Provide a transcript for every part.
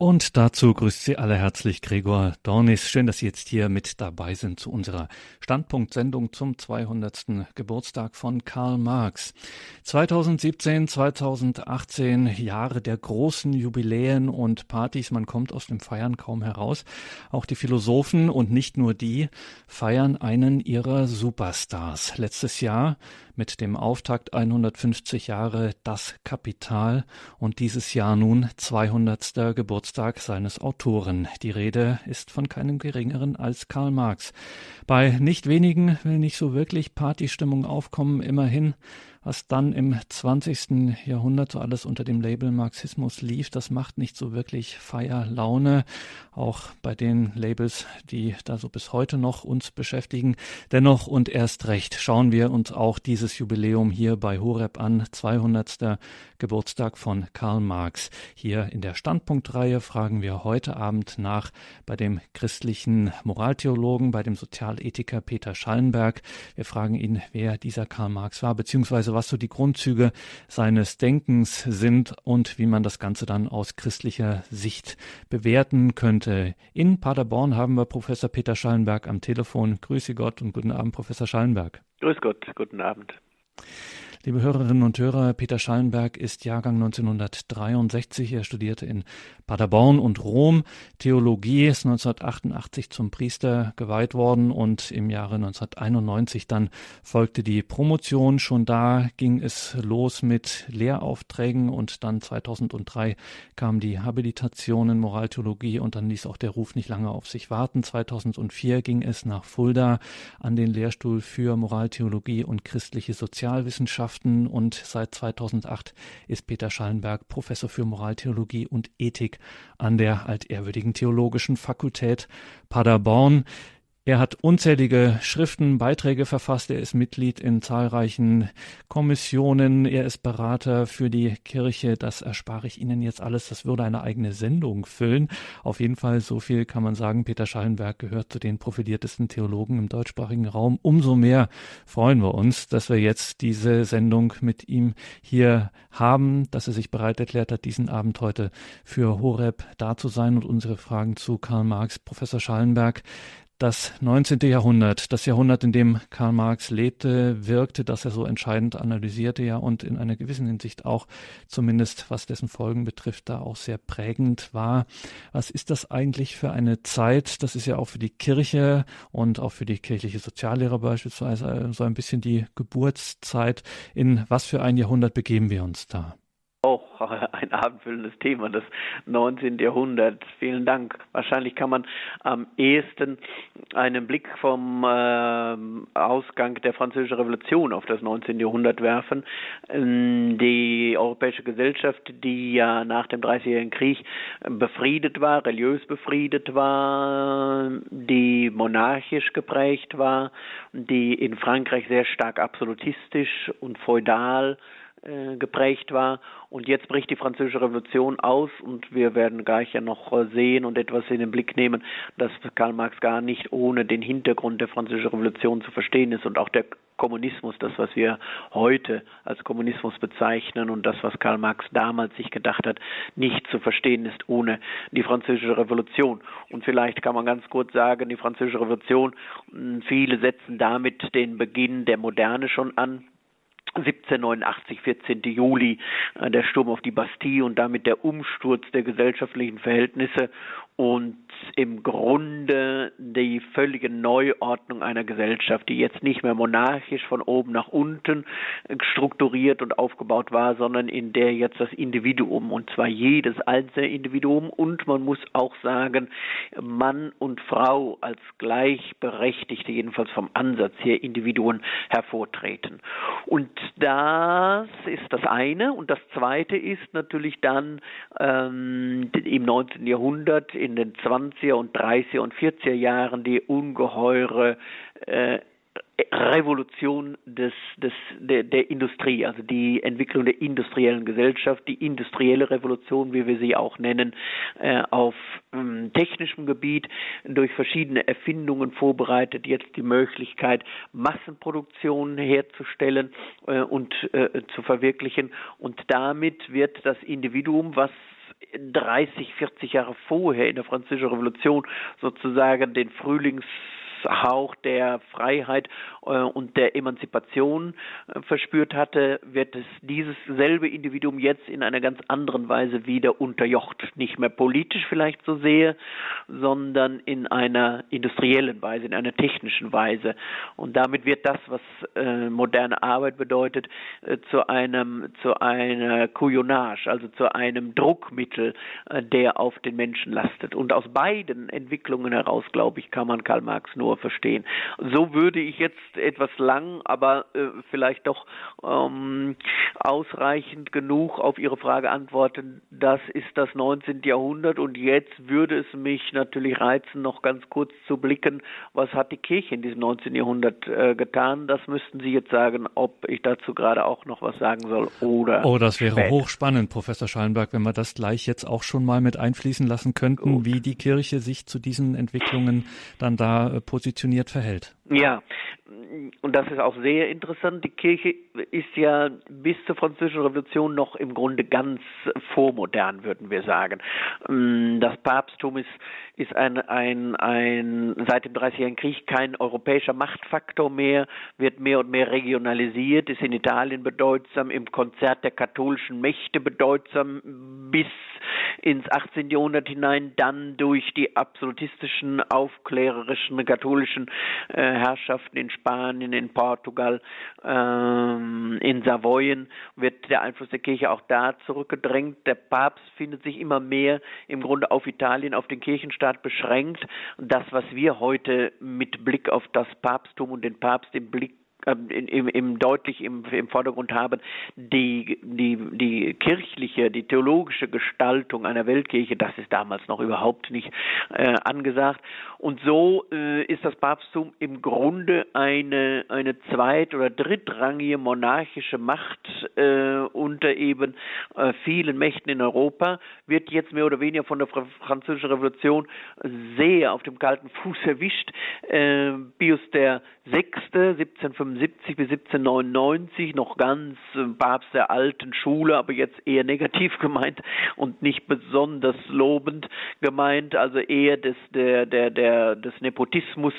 Und dazu grüßt Sie alle herzlich Gregor Dornis. Schön, dass Sie jetzt hier mit dabei sind zu unserer Standpunktsendung zum 200. Geburtstag von Karl Marx. 2017, 2018 Jahre der großen Jubiläen und Partys. Man kommt aus dem Feiern kaum heraus. Auch die Philosophen und nicht nur die feiern einen ihrer Superstars. Letztes Jahr mit dem Auftakt 150 Jahre Das Kapital und dieses Jahr nun 200. Geburtstag seines Autoren. Die Rede ist von keinem geringeren als Karl Marx. Bei nicht wenigen will nicht so wirklich Partystimmung aufkommen, immerhin was dann im 20. Jahrhundert so alles unter dem Label Marxismus lief, das macht nicht so wirklich Feierlaune, auch bei den Labels, die da so bis heute noch uns beschäftigen. Dennoch und erst recht schauen wir uns auch dieses Jubiläum hier bei Horeb an, 200. Geburtstag von Karl Marx. Hier in der Standpunktreihe fragen wir heute Abend nach bei dem christlichen Moraltheologen, bei dem Sozialethiker Peter Schallenberg. Wir fragen ihn, wer dieser Karl Marx war, beziehungsweise was so die Grundzüge seines Denkens sind und wie man das Ganze dann aus christlicher Sicht bewerten könnte. In Paderborn haben wir Professor Peter Schallenberg am Telefon. Grüße Gott und guten Abend, Professor Schallenberg. Grüß Gott, guten Abend. Liebe Hörerinnen und Hörer, Peter Schallenberg ist Jahrgang 1963. Er studierte in Paderborn und Rom Theologie, ist 1988 zum Priester geweiht worden und im Jahre 1991 dann folgte die Promotion. Schon da ging es los mit Lehraufträgen und dann 2003 kam die Habilitation in Moraltheologie und dann ließ auch der Ruf nicht lange auf sich warten. 2004 ging es nach Fulda an den Lehrstuhl für Moraltheologie und christliche Sozialwissenschaft Wissenschaften und seit 2008 ist Peter Schallenberg Professor für Moraltheologie und Ethik an der altehrwürdigen Theologischen Fakultät Paderborn. Er hat unzählige Schriften, Beiträge verfasst. Er ist Mitglied in zahlreichen Kommissionen. Er ist Berater für die Kirche. Das erspare ich Ihnen jetzt alles. Das würde eine eigene Sendung füllen. Auf jeden Fall, so viel kann man sagen. Peter Schallenberg gehört zu den profiliertesten Theologen im deutschsprachigen Raum. Umso mehr freuen wir uns, dass wir jetzt diese Sendung mit ihm hier haben, dass er sich bereit erklärt hat, diesen Abend heute für Horeb da zu sein und unsere Fragen zu Karl Marx. Professor Schallenberg, das 19. Jahrhundert, das Jahrhundert, in dem Karl Marx lebte, wirkte, das er so entscheidend analysierte ja und in einer gewissen Hinsicht auch zumindest was dessen Folgen betrifft, da auch sehr prägend war. Was ist das eigentlich für eine Zeit? Das ist ja auch für die Kirche und auch für die kirchliche Soziallehre beispielsweise so ein bisschen die Geburtszeit. In was für ein Jahrhundert begeben wir uns da? Auch ein abendfüllendes Thema, das 19. Jahrhundert. Vielen Dank. Wahrscheinlich kann man am ehesten einen Blick vom äh, Ausgang der Französischen Revolution auf das 19. Jahrhundert werfen. Ähm, die europäische Gesellschaft, die ja nach dem Dreißigjährigen Krieg befriedet war, religiös befriedet war, die monarchisch geprägt war, die in Frankreich sehr stark absolutistisch und feudal äh, geprägt war. Und jetzt bricht die Französische Revolution aus und wir werden gleich ja noch sehen und etwas in den Blick nehmen, dass Karl Marx gar nicht ohne den Hintergrund der Französischen Revolution zu verstehen ist und auch der Kommunismus, das, was wir heute als Kommunismus bezeichnen und das, was Karl Marx damals sich gedacht hat, nicht zu verstehen ist ohne die Französische Revolution. Und vielleicht kann man ganz kurz sagen, die Französische Revolution, hm, viele setzen damit den Beginn der Moderne schon an, 1789, 14. Juli, äh, der Sturm auf die Bastille und damit der Umsturz der gesellschaftlichen Verhältnisse und im Grunde die völlige Neuordnung einer Gesellschaft, die jetzt nicht mehr monarchisch von oben nach unten strukturiert und aufgebaut war, sondern in der jetzt das Individuum, und zwar jedes einzelne Individuum und man muss auch sagen, Mann und Frau als gleichberechtigte, jedenfalls vom Ansatz her, Individuen hervortreten. Und das ist das eine. Und das zweite ist natürlich dann ähm, im 19. Jahrhundert, in den 20er und 30er und 40er Jahren, die ungeheure äh, Revolution des, des, der, der Industrie, also die Entwicklung der industriellen Gesellschaft, die industrielle Revolution, wie wir sie auch nennen, äh, auf ähm, technischem Gebiet durch verschiedene Erfindungen vorbereitet, jetzt die Möglichkeit, Massenproduktion herzustellen äh, und äh, zu verwirklichen. Und damit wird das Individuum, was 30, 40 Jahre vorher in der Französischen Revolution sozusagen den Frühlings Hauch der Freiheit äh, und der Emanzipation äh, verspürt hatte, wird es dieses selbe Individuum jetzt in einer ganz anderen Weise wieder unterjocht. Nicht mehr politisch vielleicht so sehr, sondern in einer industriellen Weise, in einer technischen Weise. Und damit wird das, was äh, moderne Arbeit bedeutet, zu einem, zu einer Couillonnage, also zu einem Druckmittel, der auf den Menschen lastet. Und aus beiden Entwicklungen heraus, glaube ich, kann man Karl Marx nur verstehen. So würde ich jetzt etwas lang, aber äh, vielleicht doch ähm, ausreichend genug auf Ihre Frage antworten. Das ist das 19. Jahrhundert und jetzt würde es mich natürlich reizen, noch ganz kurz zu blicken, was hat die Kirche in diesem 19. Jahrhundert äh, getan. Das müssten Sie jetzt sagen, ob ich dazu gerade auch noch was sagen soll oder. Oh, das wäre später. hochspannend, Professor Schallenberg, wenn wir das gleich jetzt auch schon mal mit einfließen lassen könnten, Gut. wie die Kirche sich zu diesen Entwicklungen dann da äh, positioniert verhält. Ja, und das ist auch sehr interessant. Die Kirche ist ja bis zur Französischen Revolution noch im Grunde ganz vormodern, würden wir sagen. Mm, das Papsttum ist, ist ein, ein, ein, seit dem Dreißigjährigen Krieg kein europäischer Machtfaktor mehr, wird mehr und mehr regionalisiert, ist in Italien bedeutsam, im Konzert der katholischen Mächte bedeutsam bis ins 18. Jahrhundert hinein, dann durch die absolutistischen, aufklärerischen, katholischen äh, Herrschaften in Spanien, in Portugal, ähm, in Savoyen wird der Einfluss der Kirche auch da zurückgedrängt. Der Papst findet sich immer mehr im Grunde auf Italien, auf den Kirchenstaat beschränkt. Das, was wir heute mit Blick auf das Papsttum und den Papst im Blick im, im deutlich im, im Vordergrund haben, die, die, die kirchliche, die theologische Gestaltung einer Weltkirche, das ist damals noch überhaupt nicht äh, angesagt. Und so äh, ist das Papsttum im Grunde eine, eine zweit- oder drittrangige monarchische Macht äh, unter eben äh, vielen Mächten in Europa, wird jetzt mehr oder weniger von der Französischen Revolution sehr auf dem kalten Fuß erwischt. Äh, Pius Sechste, 1775 bis 1799, noch ganz äh, Papst der alten Schule, aber jetzt eher negativ gemeint und nicht besonders lobend gemeint, also eher des, der, der, der, des Nepotismus,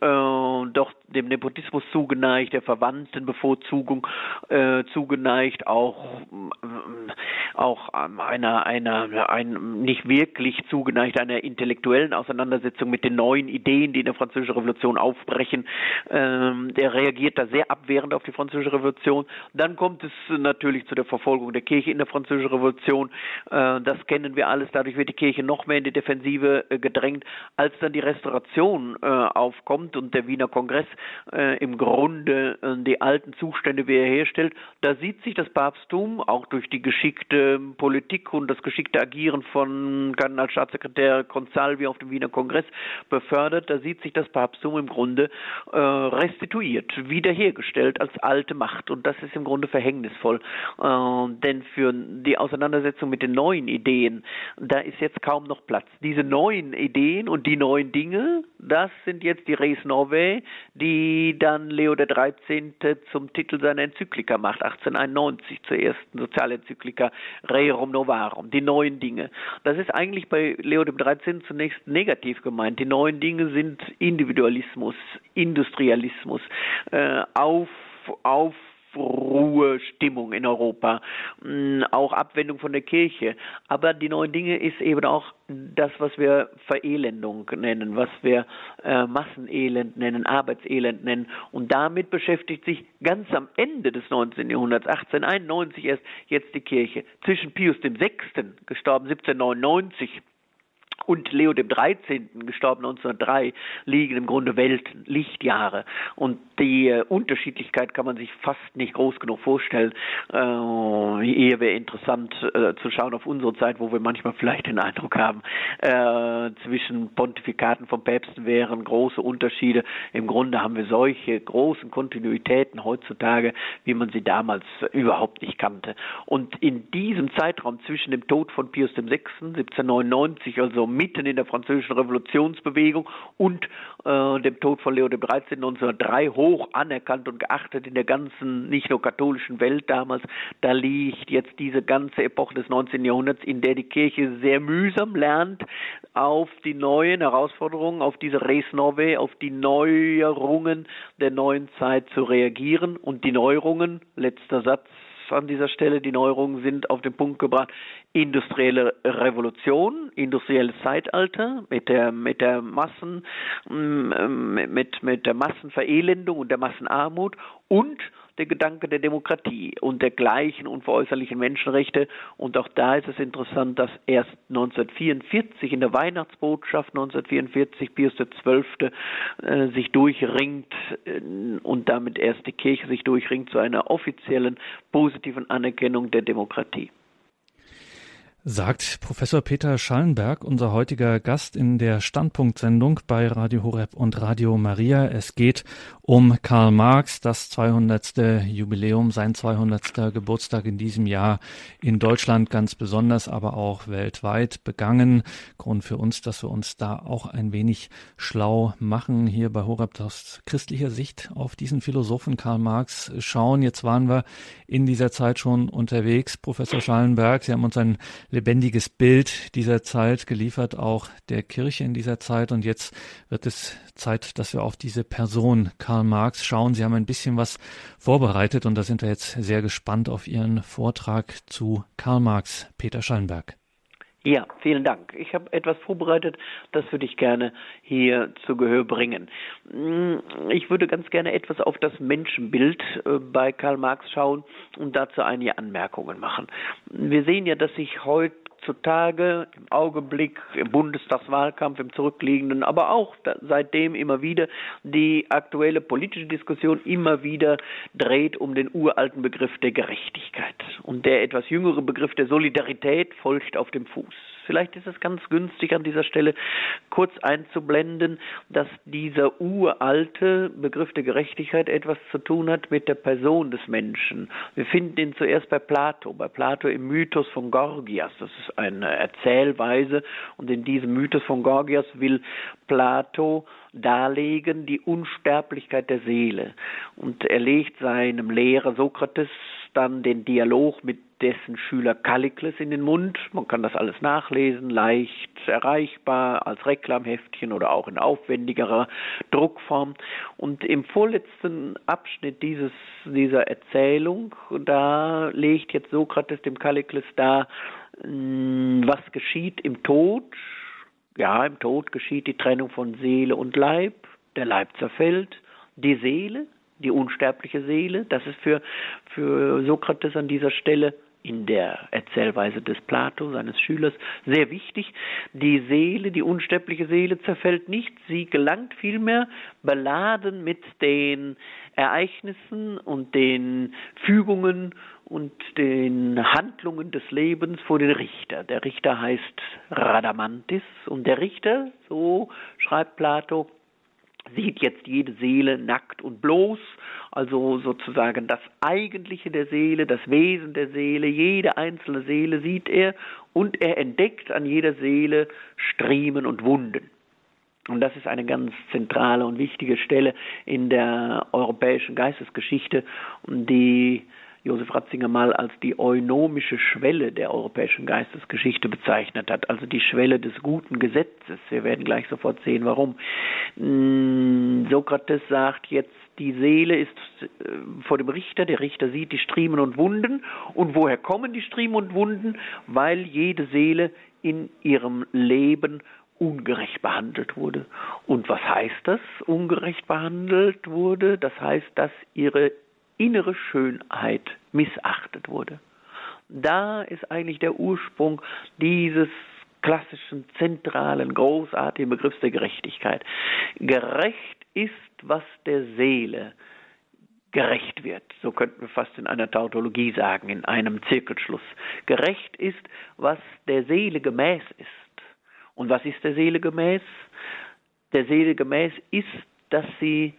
äh, doch dem Nepotismus zugeneigt, der Verwandtenbevorzugung äh, zugeneigt, auch, äh, auch einer, einer, ein, nicht wirklich zugeneigt einer intellektuellen Auseinandersetzung mit den neuen Ideen, die in der Französischen Revolution aufbrechen, ähm, der reagiert da sehr abwehrend auf die Französische Revolution. Dann kommt es natürlich zu der Verfolgung der Kirche in der Französischen Revolution. Äh, das kennen wir alles. Dadurch wird die Kirche noch mehr in die Defensive äh, gedrängt. Als dann die Restauration äh, aufkommt und der Wiener Kongress im Grunde die alten Zustände wiederherstellt, da sieht sich das Papsttum auch durch die geschickte Politik und das geschickte Agieren von Kardinalstaatssekretär Consalvi auf dem Wiener Kongress befördert. Da sieht sich das Papsttum im Grunde restituiert, wiederhergestellt als alte Macht. Und das ist im Grunde verhängnisvoll. Äh, denn für die Auseinandersetzung mit den neuen Ideen, da ist jetzt kaum noch Platz. Diese neuen Ideen und die neuen Dinge, das sind jetzt die Res Novae, die dann Leo 13. zum Titel seiner Enzyklika macht, 1891 zur ersten Sozialenzyklika Rerum Novarum, die neuen Dinge. Das ist eigentlich bei Leo 13. zunächst negativ gemeint. Die neuen Dinge sind Individualismus, Industrialismus, äh, auf, auf Ruhestimmung in Europa, auch Abwendung von der Kirche. Aber die neuen Dinge ist eben auch das, was wir Verelendung nennen, was wir äh, Massenelend nennen, Arbeitselend nennen. Und damit beschäftigt sich ganz am Ende des 19. Jahrhunderts, 1891 erst, jetzt die Kirche. Zwischen Pius Sechsten, gestorben 1799, und Leo dem 13., gestorben 1903, liegen im Grunde Welten, Lichtjahre. Und die äh, Unterschiedlichkeit kann man sich fast nicht groß genug vorstellen. Äh, eher wäre interessant äh, zu schauen auf unsere Zeit, wo wir manchmal vielleicht den Eindruck haben, äh, zwischen Pontifikaten von Päpsten wären große Unterschiede. Im Grunde haben wir solche großen Kontinuitäten heutzutage, wie man sie damals überhaupt nicht kannte. Und in diesem Zeitraum zwischen dem Tod von Pius VI, 1799, also mitten in der französischen Revolutionsbewegung und äh, dem Tod von Leo XIII 1903 hoch anerkannt und geachtet in der ganzen, nicht nur katholischen Welt damals. Da liegt jetzt diese ganze Epoche des 19. Jahrhunderts, in der die Kirche sehr mühsam lernt, auf die neuen Herausforderungen, auf diese Res Nove, auf die Neuerungen der neuen Zeit zu reagieren und die Neuerungen, letzter Satz, an dieser Stelle. Die Neuerungen sind auf den Punkt gebracht. Industrielle Revolution, industrielles Zeitalter mit der, mit der Massen, mm, mit, mit der Massenverelendung und der Massenarmut und der Gedanke der Demokratie und der gleichen unveräußerlichen Menschenrechte. Und auch da ist es interessant, dass erst 1944 in der Weihnachtsbotschaft 1944 Pius XII. Äh, sich durchringt äh, und damit erst die Kirche sich durchringt zu einer offiziellen positiven Anerkennung der Demokratie sagt Professor Peter Schallenberg, unser heutiger Gast in der Standpunktsendung bei Radio Horeb und Radio Maria. Es geht um Karl Marx, das 200. Jubiläum, sein 200. Geburtstag in diesem Jahr in Deutschland ganz besonders, aber auch weltweit begangen. Grund für uns, dass wir uns da auch ein wenig schlau machen, hier bei Horeb aus christlicher Sicht auf diesen Philosophen Karl Marx schauen. Jetzt waren wir in dieser Zeit schon unterwegs. Professor Schallenberg, Sie haben uns ein lebendiges Bild dieser Zeit geliefert, auch der Kirche in dieser Zeit. Und jetzt wird es Zeit, dass wir auf diese Person Karl Marx schauen. Sie haben ein bisschen was vorbereitet und da sind wir jetzt sehr gespannt auf Ihren Vortrag zu Karl Marx. Peter Schallenberg. Ja, vielen Dank. Ich habe etwas vorbereitet, das würde ich gerne hier zu Gehör bringen. Mm, ich würde ganz gerne etwas auf das Menschenbild äh, bei Karl Marx schauen und dazu einige Anmerkungen machen. Wir sehen ja, dass sich heute heutzutage im Augenblick im Bundestagswahlkampf, im zurückliegenden, aber auch seitdem immer wieder die aktuelle politische Diskussion immer wieder dreht um den uralten Begriff der Gerechtigkeit. Und der etwas jüngere Begriff der Solidarität folgt auf dem Fuß. Vielleicht ist es ganz günstig an dieser Stelle kurz einzublenden, dass dieser uralte Begriff der Gerechtigkeit etwas zu tun hat mit der Person des Menschen. Wir finden ihn zuerst bei Plato, bei Plato im Mythos von Gorgias. Das ist eine Erzählweise und in diesem Mythos von Gorgias will Plato darlegen die Unsterblichkeit der Seele. Und er legt seinem Lehrer Sokrates dann den Dialog mit dessen Schüler Kallikles in den Mund. Man kann das alles nachlesen, leicht erreichbar als Reklamheftchen oder auch in aufwendigerer Druckform. Und im vorletzten Abschnitt dieses, dieser Erzählung, da legt jetzt Sokrates dem Kallikles dar, hm, was geschieht im Tod. Ja, im Tod geschieht die Trennung von Seele und Leib. Der Leib zerfällt. Die Seele, die unsterbliche Seele, das ist für, für Sokrates an dieser Stelle in der Erzählweise des Plato, seines Schülers, sehr wichtig. Die Seele, die unsterbliche Seele zerfällt nicht, sie gelangt vielmehr beladen mit den Ereignissen und den Fügungen und den Handlungen des Lebens vor den Richter. Der Richter heißt Radamantis und der Richter, so schreibt Plato, sieht jetzt jede Seele nackt und bloß, also sozusagen das Eigentliche der Seele, das Wesen der Seele, jede einzelne Seele sieht er und er entdeckt an jeder Seele Striemen und Wunden. Und das ist eine ganz zentrale und wichtige Stelle in der europäischen Geistesgeschichte, die Josef Ratzinger mal als die eunomische Schwelle der europäischen Geistesgeschichte bezeichnet hat, also die Schwelle des guten Gesetzes. Wir werden gleich sofort sehen, warum. Mm, Sokrates sagt jetzt, die Seele ist äh, vor dem Richter, der Richter sieht die Striemen und Wunden. Und woher kommen die Striemen und Wunden? Weil jede Seele in ihrem Leben ungerecht behandelt wurde. Und was heißt das, ungerecht behandelt wurde? Das heißt, dass ihre innere Schönheit missachtet wurde. Da ist eigentlich der Ursprung dieses klassischen, zentralen, großartigen Begriffs der Gerechtigkeit. Gerecht ist, was der Seele gerecht wird. So könnten wir fast in einer Tautologie sagen, in einem Zirkelschluss. Gerecht ist, was der Seele gemäß ist. Und was ist der Seele gemäß? Der Seele gemäß ist, dass sie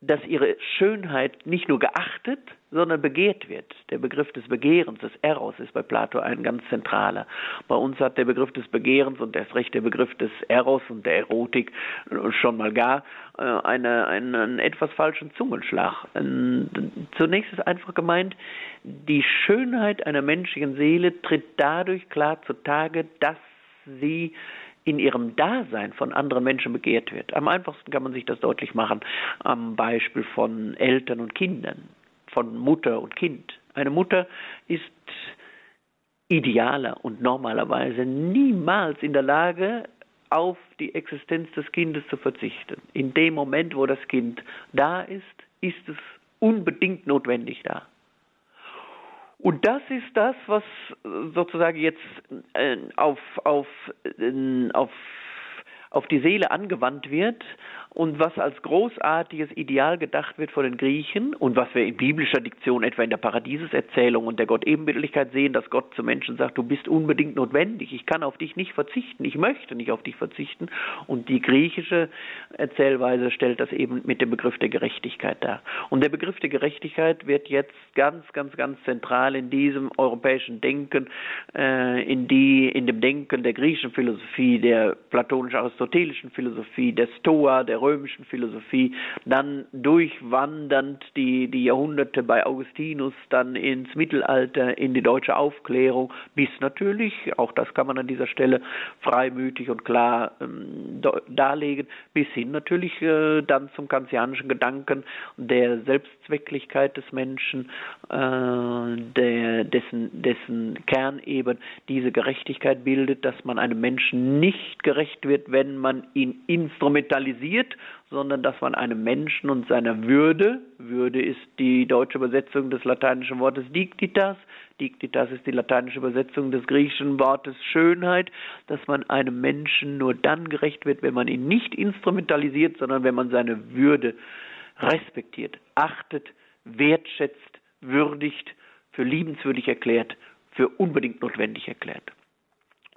dass ihre Schönheit nicht nur geachtet, sondern begehrt wird. Der Begriff des Begehrens, des Eros, ist bei Plato ein ganz zentraler. Bei uns hat der Begriff des Begehrens und erst recht der Begriff des Eros und der Erotik schon mal gar äh, eine, einen, einen etwas falschen Zungenschlag. Zunächst ist einfach gemeint, die Schönheit einer menschlichen Seele tritt dadurch klar zutage, dass sie in ihrem Dasein von anderen Menschen begehrt wird. Am einfachsten kann man sich das deutlich machen am Beispiel von Eltern und Kindern, von Mutter und Kind. Eine Mutter ist idealer und normalerweise niemals in der Lage, auf die Existenz des Kindes zu verzichten. In dem Moment, wo das Kind da ist, ist es unbedingt notwendig da. Und das ist das, was sozusagen jetzt äh, auf, auf, äh, auf, auf die Seele angewandt wird und was als großartiges Ideal gedacht wird von den Griechen und was wir in biblischer Diktion etwa in der Paradieseserzählung und der Gott-Ebenbildlichkeit sehen, dass Gott zu Menschen sagt, du bist unbedingt notwendig, ich kann auf dich nicht verzichten, ich möchte nicht auf dich verzichten und die griechische Erzählweise stellt das eben mit dem Begriff der Gerechtigkeit dar. Und der Begriff der Gerechtigkeit wird jetzt ganz, ganz, ganz zentral in diesem europäischen Denken, äh, in die, in dem Denken der griechischen Philosophie, der platonisch-aristotelischen Philosophie, der Stoa, der römischen Philosophie, dann durchwandernd die, die Jahrhunderte bei Augustinus, dann ins Mittelalter, in die deutsche Aufklärung, bis natürlich, auch das kann man an dieser Stelle freimütig und klar ähm, darlegen, bis hin natürlich äh, dann zum kantianischen Gedanken der Selbstzwecklichkeit des Menschen, äh, der, dessen, dessen Kern eben diese Gerechtigkeit bildet, dass man einem Menschen nicht gerecht wird, wenn man ihn instrumentalisiert, sondern dass man einem Menschen und seiner Würde, Würde ist die deutsche Übersetzung des lateinischen Wortes dignitas, dignitas ist die lateinische Übersetzung des griechischen Wortes Schönheit, dass man einem Menschen nur dann gerecht wird, wenn man ihn nicht instrumentalisiert, sondern wenn man seine Würde respektiert, achtet, wertschätzt, würdigt, für liebenswürdig erklärt, für unbedingt notwendig erklärt.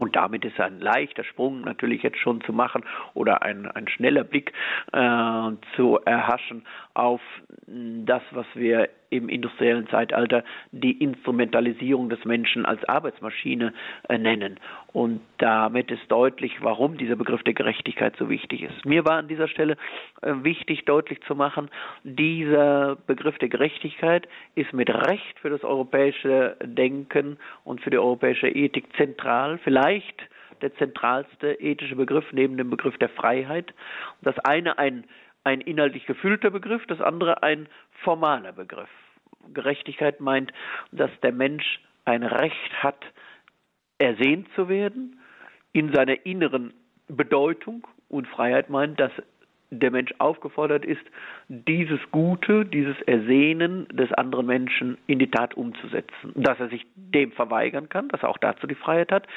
Und damit ist ein leichter Sprung natürlich jetzt schon zu machen oder ein, ein schneller Blick äh, zu erhaschen auf das, was wir im industriellen Zeitalter die Instrumentalisierung des Menschen als Arbeitsmaschine äh, nennen. Und damit ist deutlich, warum dieser Begriff der Gerechtigkeit so wichtig ist. Mir war an dieser Stelle äh, wichtig, deutlich zu machen, dieser Begriff der Gerechtigkeit ist mit Recht für das europäische Denken und für die europäische Ethik zentral, vielleicht der zentralste ethische Begriff neben dem Begriff der Freiheit. Das eine ein ein inhaltlich gefüllter Begriff, das andere ein formaler Begriff. Gerechtigkeit meint, dass der Mensch ein Recht hat, ersehnt zu werden in seiner inneren Bedeutung und Freiheit meint, dass der Mensch aufgefordert ist, dieses Gute, dieses Ersehnen des anderen Menschen in die Tat umzusetzen. Dass er sich dem verweigern kann, dass er auch dazu die Freiheit hat,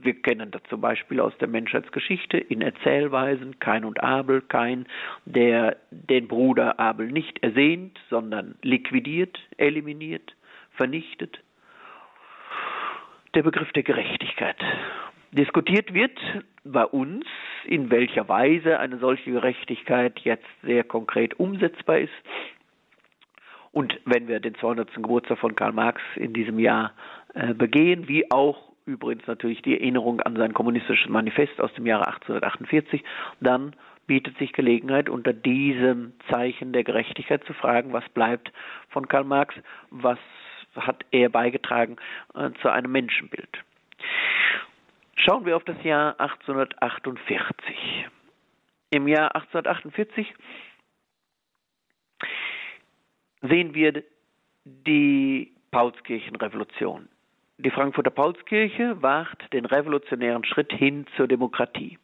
wir kennen das zum Beispiel aus der Menschheitsgeschichte in Erzählweisen, Kain und Abel, Kain, der den Bruder Abel nicht ersehnt, sondern liquidiert, eliminiert, vernichtet. Der Begriff der Gerechtigkeit. Diskutiert wird bei uns, in welcher Weise eine solche Gerechtigkeit jetzt sehr konkret umsetzbar ist. Und wenn wir den 200. Geburtstag von Karl Marx in diesem Jahr äh, begehen, wie auch übrigens natürlich die Erinnerung an sein kommunistisches Manifest aus dem Jahre 1848, dann bietet sich Gelegenheit, unter diesem Zeichen der Gerechtigkeit zu fragen, was bleibt von Karl Marx, was hat er beigetragen äh, zu einem Menschenbild. Schauen wir auf das Jahr 1848. Im Jahr 1848 sehen wir die Paulskirchenrevolution. Die Frankfurter Paulskirche wagt den revolutionären Schritt hin zur Demokratie.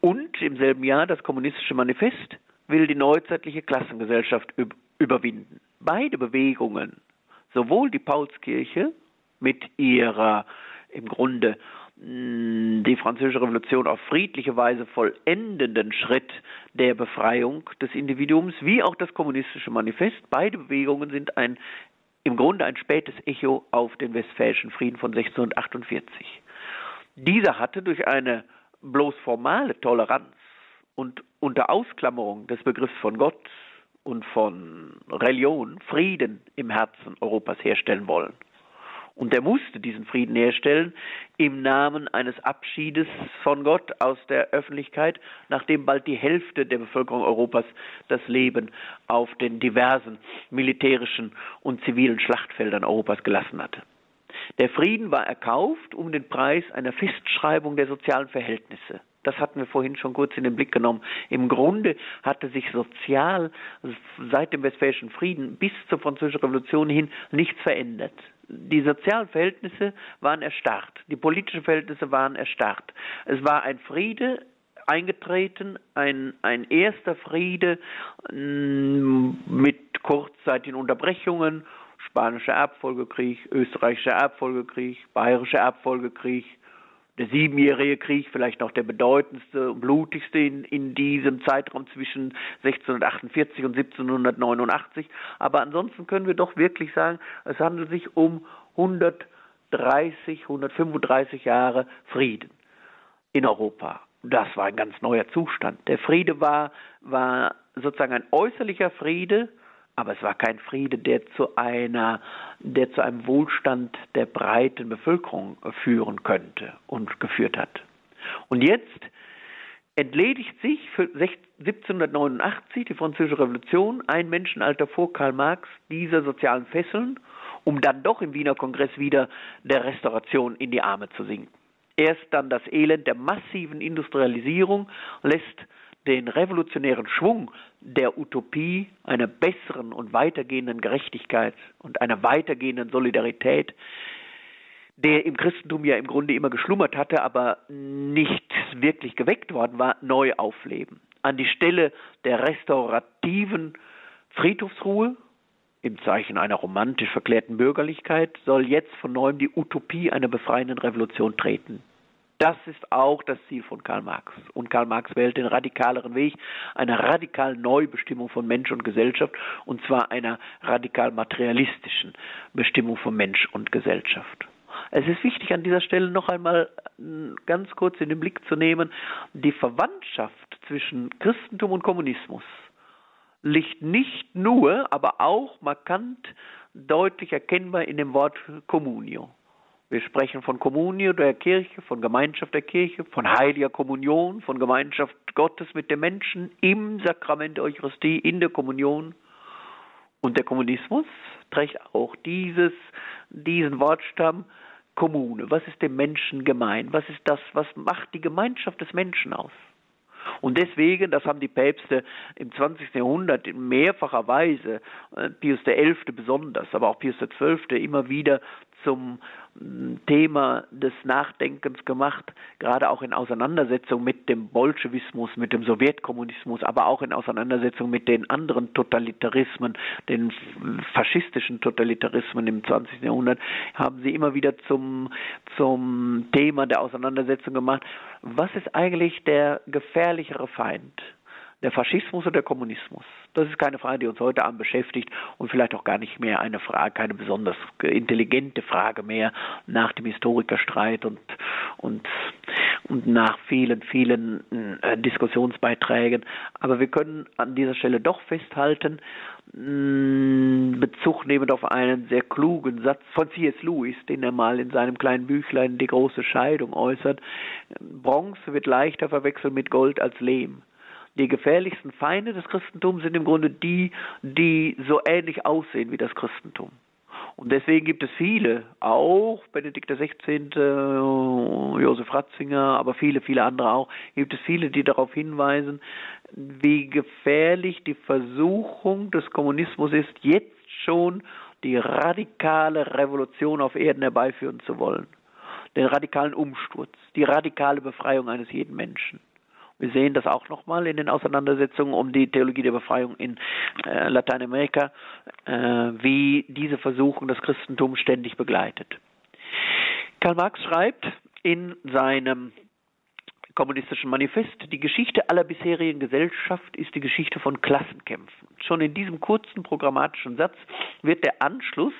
Und im selben Jahr das kommunistische Manifest will die neuzeitliche Klassengesellschaft überwinden. Beide Bewegungen, sowohl die Paulskirche mit ihrer im Grunde mm, die französische Revolution auf friedliche Weise vollendenden Schritt der Befreiung des Individuums, wie auch das kommunistische Manifest. Beide Bewegungen sind ein im Grunde ein spätes Echo auf den Westfälischen Frieden von 1648. Dieser hatte durch eine bloß formale Toleranz und unter Ausklammerung des Begriffs von Gott und von Religion Frieden im Herzen Europas herstellen wollen. Und er musste diesen Frieden herstellen im Namen eines Abschiedes von Gott aus der Öffentlichkeit, nachdem bald die Hälfte der Bevölkerung Europas das Leben auf den diversen militärischen und zivilen Schlachtfeldern Europas gelassen hatte. Der Frieden war erkauft um den Preis einer Festschreibung der sozialen Verhältnisse. Das hatten wir vorhin schon kurz in den Blick genommen. Im Grunde hatte sich sozial seit dem Westfälischen Frieden bis zur Französischen Revolution hin nichts verändert. Die sozialen Verhältnisse waren erstarrt, die politischen Verhältnisse waren erstarrt. Es war ein Friede eingetreten, ein, ein erster Friede mm, mit kurzzeitigen Unterbrechungen, spanischer Erbfolgekrieg, österreichischer Erbfolgekrieg, bayerischer Erbfolgekrieg, der Siebenjährige Krieg, vielleicht noch der bedeutendste und blutigste in, in diesem Zeitraum zwischen 1648 und 1789. Aber ansonsten können wir doch wirklich sagen, es handelt sich um 130, 135 Jahre Frieden in Europa. Das war ein ganz neuer Zustand. Der Friede war, war sozusagen ein äußerlicher Friede, aber es war kein Friede, der zu einer, der zu einem Wohlstand der breiten Bevölkerung führen könnte und geführt hat. Und jetzt entledigt sich für 1789 die Französische Revolution ein Menschenalter vor Karl Marx dieser sozialen Fesseln, um dann doch im Wiener Kongress wieder der Restauration in die Arme zu sinken. Erst dann das Elend der massiven Industrialisierung lässt den revolutionären Schwung der Utopie einer besseren und weitergehenden Gerechtigkeit und einer weitergehenden Solidarität, der im Christentum ja im Grunde immer geschlummert hatte, aber nicht wirklich geweckt worden war, neu aufleben. An die Stelle der restaurativen Friedhofsruhe im Zeichen einer romantisch verklärten Bürgerlichkeit soll jetzt von neuem die Utopie einer befreienden Revolution treten. Das ist auch das Ziel von Karl Marx. Und Karl Marx wählt den radikaleren Weg einer radikalen Neubestimmung von Mensch und Gesellschaft, und zwar einer radikal materialistischen Bestimmung von Mensch und Gesellschaft. Es ist wichtig, an dieser Stelle noch einmal hm, ganz kurz in den Blick zu nehmen, die Verwandtschaft zwischen Christentum und Kommunismus liegt nicht nur, aber auch markant deutlich erkennbar in dem Wort Communio. Wir sprechen von Kommunio der Kirche, von Gemeinschaft der Kirche, von heiliger Kommunion, von Gemeinschaft Gottes mit den Menschen im Sakrament der Eucharistie, in der Kommunion. Und der Kommunismus trägt auch dieses, diesen Wortstamm Kommune. Was ist dem Menschen gemein? Was ist das? Was macht die Gemeinschaft des Menschen aus? Und deswegen, das haben die Päpste im 20. Jahrhundert in mehrfacher Weise, äh, Pius XI. besonders, aber auch Pius XII. immer wieder zum Thema des Nachdenkens gemacht, gerade auch in Auseinandersetzung mit dem Bolschewismus, mit dem Sowjetkommunismus, aber auch in Auseinandersetzung mit den anderen Totalitarismen, den faschistischen Totalitarismen im 20. Jahrhundert, haben sie immer wieder zum, zum Thema der Auseinandersetzung gemacht. Was ist eigentlich der gefährlichere Feind? Der Faschismus oder der Kommunismus? Das ist keine Frage, die uns heute Abend beschäftigt und vielleicht auch gar nicht mehr eine Frage, keine besonders intelligente Frage mehr nach dem Historikerstreit und, und, und nach vielen, vielen äh, Diskussionsbeiträgen. Aber wir können an dieser Stelle doch festhalten, mh, Bezug nehmend auf einen sehr klugen Satz von C.S. Lewis, den er mal in seinem kleinen Büchlein Die große Scheidung äußert. Bronze wird leichter verwechselt mit Gold als Lehm die gefährlichsten Feinde des Christentums sind im Grunde die, die so ähnlich aussehen wie das Christentum. Und deswegen gibt es viele, auch Benedikt XVI., Josef Ratzinger, aber viele, viele andere auch, gibt es viele, die darauf hinweisen, wie gefährlich die Versuchung des Kommunismus ist, jetzt schon die radikale Revolution auf Erden herbeiführen zu wollen. Den radikalen Umsturz, die radikale Befreiung eines jeden Menschen. Wir sehen das auch nochmal in den Auseinandersetzungen um die Theologie der Befreiung in äh, Lateinamerika, äh, wie diese Versuchung das Christentum ständig begleitet. Karl Marx schreibt in seinem kommunistischen Manifest, die Geschichte aller bisherigen Gesellschaft ist die Geschichte von Klassenkämpfen. Schon in diesem kurzen programmatischen Satz wird der Anschluss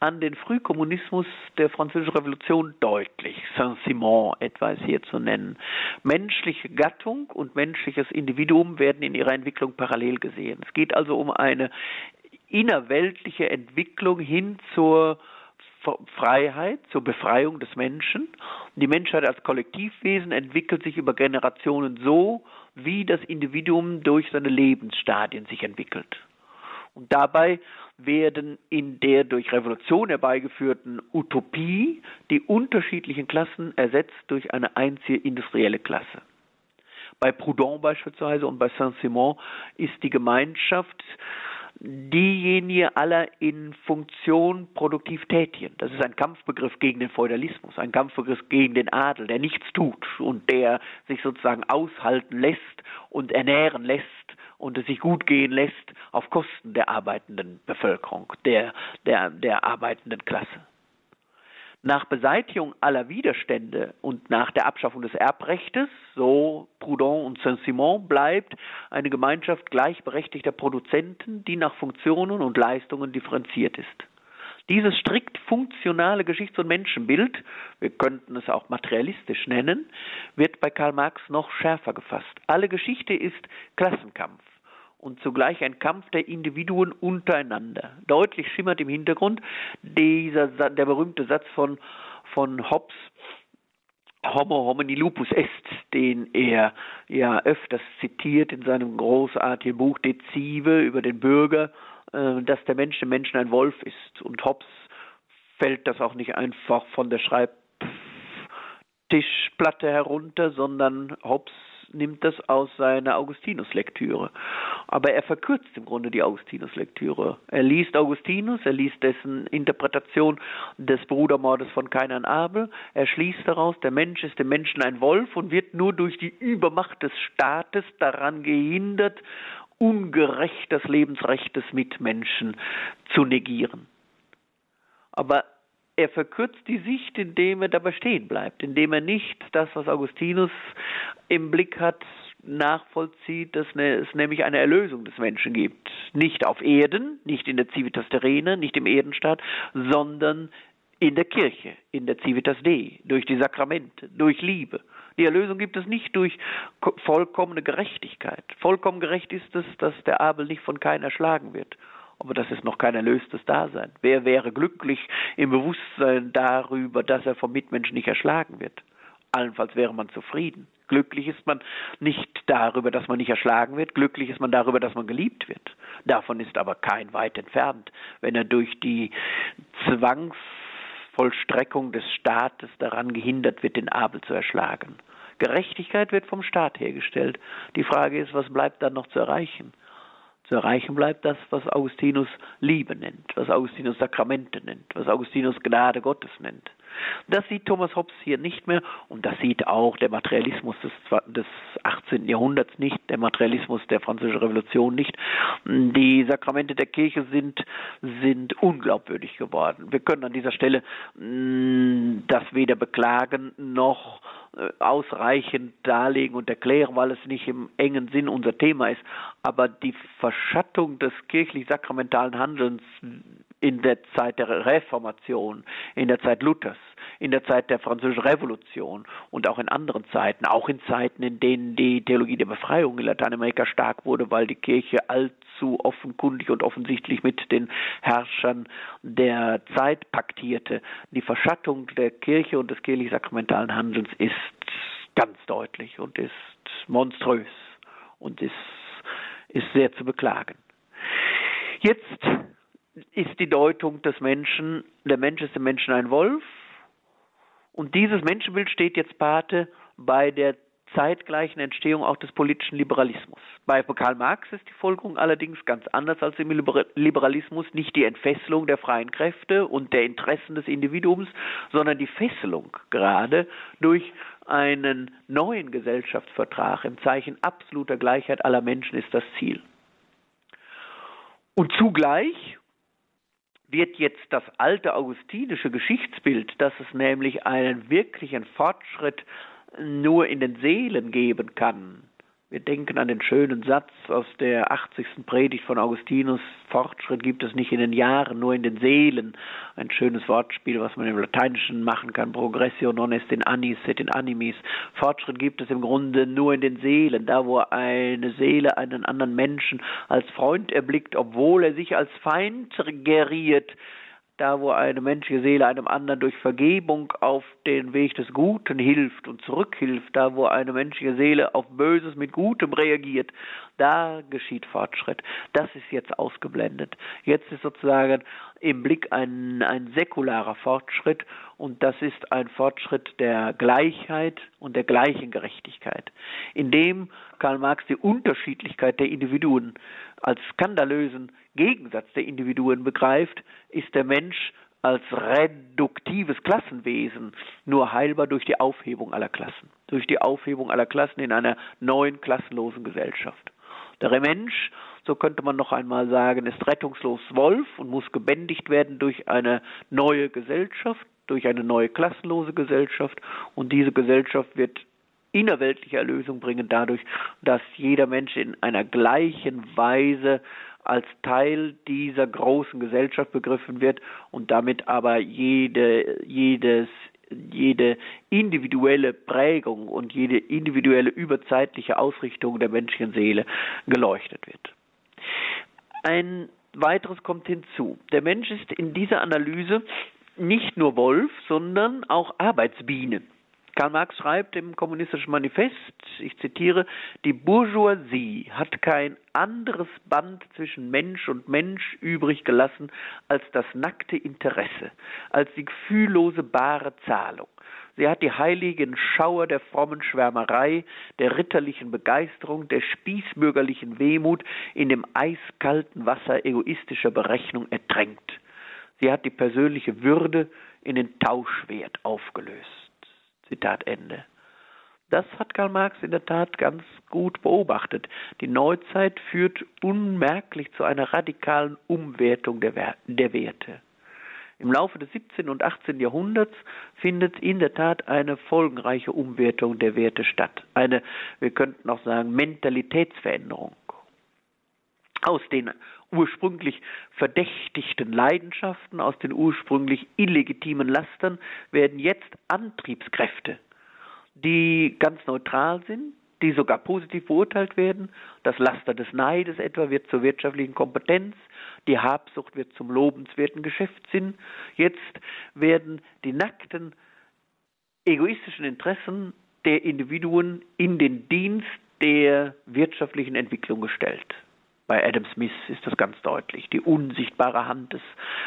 an den Frühkommunismus der Französischen Revolution deutlich. Saint-Simon etwa ist hier zu nennen. Menschliche Gattung und menschliches Individuum werden in ihrer Entwicklung parallel gesehen. Es geht also um eine innerweltliche Entwicklung hin zur Freiheit, zur Befreiung des Menschen. Die Menschheit als Kollektivwesen entwickelt sich über Generationen so, wie das Individuum durch seine Lebensstadien sich entwickelt. Und dabei werden in der durch Revolution herbeigeführten Utopie die unterschiedlichen Klassen ersetzt durch eine einzige industrielle Klasse. Bei Proudhon beispielsweise und bei Saint-Simon ist die Gemeinschaft diejenige aller in Funktion produktiv Tätigen. Das ist ein Kampfbegriff gegen den Feudalismus, ein Kampfbegriff gegen den Adel, der nichts tut und der sich sozusagen aushalten lässt und ernähren lässt und es sich gut gehen lässt auf Kosten der arbeitenden Bevölkerung, der, der, der arbeitenden Klasse. Nach Beseitigung aller Widerstände und nach der Abschaffung des Erbrechtes, so Proudhon und Saint-Simon, bleibt eine Gemeinschaft gleichberechtigter Produzenten, die nach Funktionen und Leistungen differenziert ist. Dieses strikt funktionale Geschichts- und Menschenbild, wir könnten es auch materialistisch nennen, wird bei Karl Marx noch schärfer gefasst. Alle Geschichte ist Klassenkampf und zugleich ein Kampf der Individuen untereinander. Deutlich schimmert im Hintergrund dieser, der berühmte Satz von, von Hobbes, Homo homini lupus est, den er ja öfters zitiert in seinem großartigen Buch Dezive über den Bürger, äh, dass der Mensch dem Menschen ein Wolf ist. Und Hobbes fällt das auch nicht einfach von der Schreibtischplatte herunter, sondern Hobbes nimmt das aus seiner Augustinus-Lektüre. Aber er verkürzt im Grunde die Augustinus-Lektüre. Er liest Augustinus, er liest dessen Interpretation des Brudermordes von Kain an Abel. Er schließt daraus, der Mensch ist dem Menschen ein Wolf und wird nur durch die Übermacht des Staates daran gehindert, ungerecht das Lebensrecht des Mitmenschen zu negieren. Aber er verkürzt die Sicht, indem er dabei stehen bleibt, indem er nicht das, was Augustinus im Blick hat, nachvollzieht, dass ne, es nämlich eine Erlösung des Menschen gibt. Nicht auf Erden, nicht in der Civitas Terrena, nicht im Erdenstaat, sondern in der Kirche, in der Civitas Dei, durch die Sakramente, durch Liebe. Die Erlösung gibt es nicht durch vollkommene Gerechtigkeit. Vollkommen gerecht ist es, dass der Abel nicht von keiner erschlagen wird. Aber das ist noch kein erlöstes Dasein. Wer wäre glücklich im Bewusstsein darüber, dass er vom Mitmenschen nicht erschlagen wird? Allenfalls wäre man zufrieden. Glücklich ist man nicht darüber, dass man nicht erschlagen wird, glücklich ist man darüber, dass man geliebt wird. Davon ist aber kein weit entfernt, wenn er durch die Zwangsvollstreckung des Staates daran gehindert wird, den Abel zu erschlagen. Gerechtigkeit wird vom Staat hergestellt. Die Frage ist, was bleibt dann noch zu erreichen? Zu erreichen bleibt das, was Augustinus Liebe nennt, was Augustinus Sakramente nennt, was Augustinus Gnade Gottes nennt. Das sieht Thomas Hobbes hier nicht mehr und das sieht auch der Materialismus des, des 18. Jahrhunderts nicht, der Materialismus der Französischen Revolution nicht. Die Sakramente der Kirche sind, sind unglaubwürdig geworden. Wir können an dieser Stelle mm, das weder beklagen noch äh, ausreichend darlegen und erklären, weil es nicht im engen Sinn unser Thema ist. Aber die Verschattung des kirchlich-sakramentalen Handelns in der Zeit der Reformation, in der Zeit Luthers, in der Zeit der Französischen Revolution und auch in anderen Zeiten, auch in Zeiten, in denen die Theologie der Befreiung in Lateinamerika stark wurde, weil die Kirche allzu offenkundig und offensichtlich mit den Herrschern der Zeit paktierte. Die Verschattung der Kirche und des kirchlich-sakramentalen Handelns ist ganz deutlich und ist monströs und ist, ist sehr zu beklagen. Jetzt ist die Deutung des Menschen, der Mensch ist dem Menschen ein Wolf. Und dieses Menschenbild steht jetzt Pate bei der zeitgleichen Entstehung auch des politischen Liberalismus. Bei Karl Marx ist die Folgerung allerdings ganz anders als im Liberalismus, nicht die Entfesselung der freien Kräfte und der Interessen des Individuums, sondern die Fesselung gerade durch einen neuen Gesellschaftsvertrag im Zeichen absoluter Gleichheit aller Menschen ist das Ziel. Und zugleich wird jetzt das alte augustinische Geschichtsbild, dass es nämlich einen wirklichen Fortschritt nur in den Seelen geben kann. Wir denken an den schönen Satz aus der 80. Predigt von Augustinus, Fortschritt gibt es nicht in den Jahren, nur in den Seelen. Ein schönes Wortspiel, was man im Lateinischen machen kann, progressio non est in annis, et in animis. Fortschritt gibt es im Grunde nur in den Seelen, da wo eine Seele einen anderen Menschen als Freund erblickt, obwohl er sich als Feind geriert, da wo eine menschliche Seele einem anderen durch Vergebung auf den Weg des Guten hilft und zurückhilft, da wo eine menschliche Seele auf Böses mit Gutem reagiert, da geschieht Fortschritt. Das ist jetzt ausgeblendet. Jetzt ist sozusagen im Blick ein, ein säkularer Fortschritt und das ist ein Fortschritt der Gleichheit und der gleichen Gerechtigkeit, in dem Karl Marx die Unterschiedlichkeit der Individuen als skandalösen Gegensatz der Individuen begreift, ist der Mensch als reduktives Klassenwesen nur heilbar durch die Aufhebung aller Klassen, durch die Aufhebung aller Klassen in einer neuen klassenlosen Gesellschaft. Der Mensch, so könnte man noch einmal sagen, ist rettungslos Wolf und muss gebändigt werden durch eine neue Gesellschaft, durch eine neue klassenlose Gesellschaft. Und diese Gesellschaft wird innerweltliche Erlösung bringen dadurch, dass jeder Mensch in einer gleichen Weise als Teil dieser großen Gesellschaft begriffen wird und damit aber jede, jedes, jede individuelle Prägung und jede individuelle überzeitliche Ausrichtung der menschlichen Seele geleuchtet wird. Ein weiteres kommt hinzu. Der Mensch ist in dieser Analyse nicht nur Wolf, sondern auch Arbeitsbiene. Karl Marx schreibt im Kommunistischen Manifest, ich zitiere, die Bourgeoisie hat kein anderes Band zwischen Mensch und Mensch übrig gelassen als das nackte Interesse, als die gefühllose bare Zahlung. Sie hat die heiligen Schauer der frommen Schwärmerei, der ritterlichen Begeisterung, der spießbürgerlichen Wehmut in dem eiskalten Wasser egoistischer Berechnung ertränkt. Sie hat die persönliche Würde in den Tauschwert aufgelöst. Zitat Ende. Das hat Karl Marx in der Tat ganz gut beobachtet. Die Neuzeit führt unmerklich zu einer radikalen Umwertung der, Werte. Im Laufe des 17. und 18. Jahrhunderts findet in der Tat eine folgenreiche Umwertung der Werte statt. Eine, wir könnten auch sagen, Mentalitätsveränderung. Aus den ursprünglich verdächtigten Leidenschaften, aus den ursprünglich illegitimen Lastern werden jetzt Antriebskräfte, die ganz neutral sind, die sogar positiv beurteilt werden. Das Laster des Neides etwa wird zur wirtschaftlichen Kompetenz, die Habsucht wird zum lobenswerten Geschäftssinn. Jetzt werden die nackten egoistischen Interessen der Individuen in den Dienst der wirtschaftlichen Entwicklung gestellt. Bei Adam Smith ist das ganz deutlich. Die unsichtbare Hand des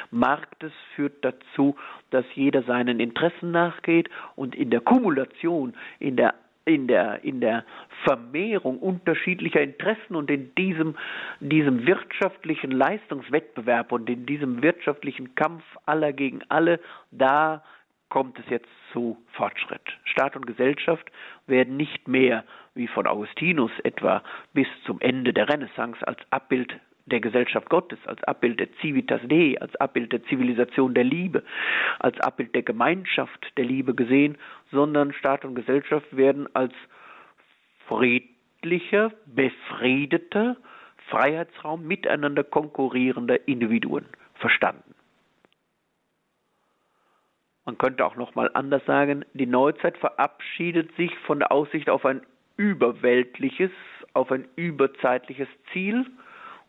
Marktes führt dazu, dass jeder seinen Interessen nachgeht und in der Kumulation, in der in der, in der Vermehrung unterschiedlicher Interessen und in diesem, diesem wirtschaftlichen Leistungswettbewerb und in diesem wirtschaftlichen Kampf aller gegen alle, da kommt es jetzt zu Fortschritt. Staat und Gesellschaft werden nicht mehr, wie von Augustinus etwa, bis zum Ende der Renaissance als Abbild der Gesellschaft Gottes, als Abbild der Civitas Dei, als Abbild der Zivilisation der Liebe, als Abbild der Gemeinschaft der Liebe gesehen, sondern Staat und Gesellschaft werden als friedlicher, befriedeter Freiheitsraum miteinander konkurrierender Individuen verstanden. Man könnte auch noch mal anders sagen, die Neuzeit verabschiedet sich von der Aussicht auf ein überweltliches, auf ein überzeitliches Ziel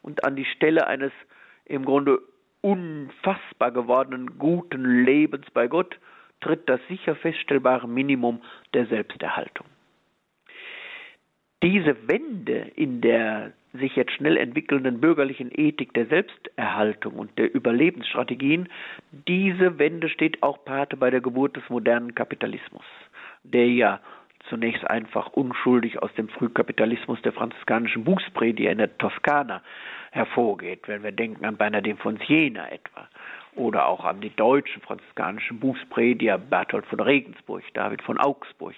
und an die Stelle eines im Grunde unfassbar gewordenen guten Lebens bei Gott tritt das sicher feststellbare Minimum der Selbsterhaltung. Diese Wende in der sich jetzt schnell entwickelnden bürgerlichen Ethik der Selbsterhaltung und der Überlebensstrategien, diese Wende steht auch Pate bei der Geburt des modernen Kapitalismus, der ja zunächst einfach unschuldig aus dem Frühkapitalismus der franziskanischen Bußprediger in der Toskana hervorgeht, wenn wir denken an Bernardin von Siena etwa oder auch an die deutschen franziskanischen Bußprediger Berthold von Regensburg, David von Augsburg,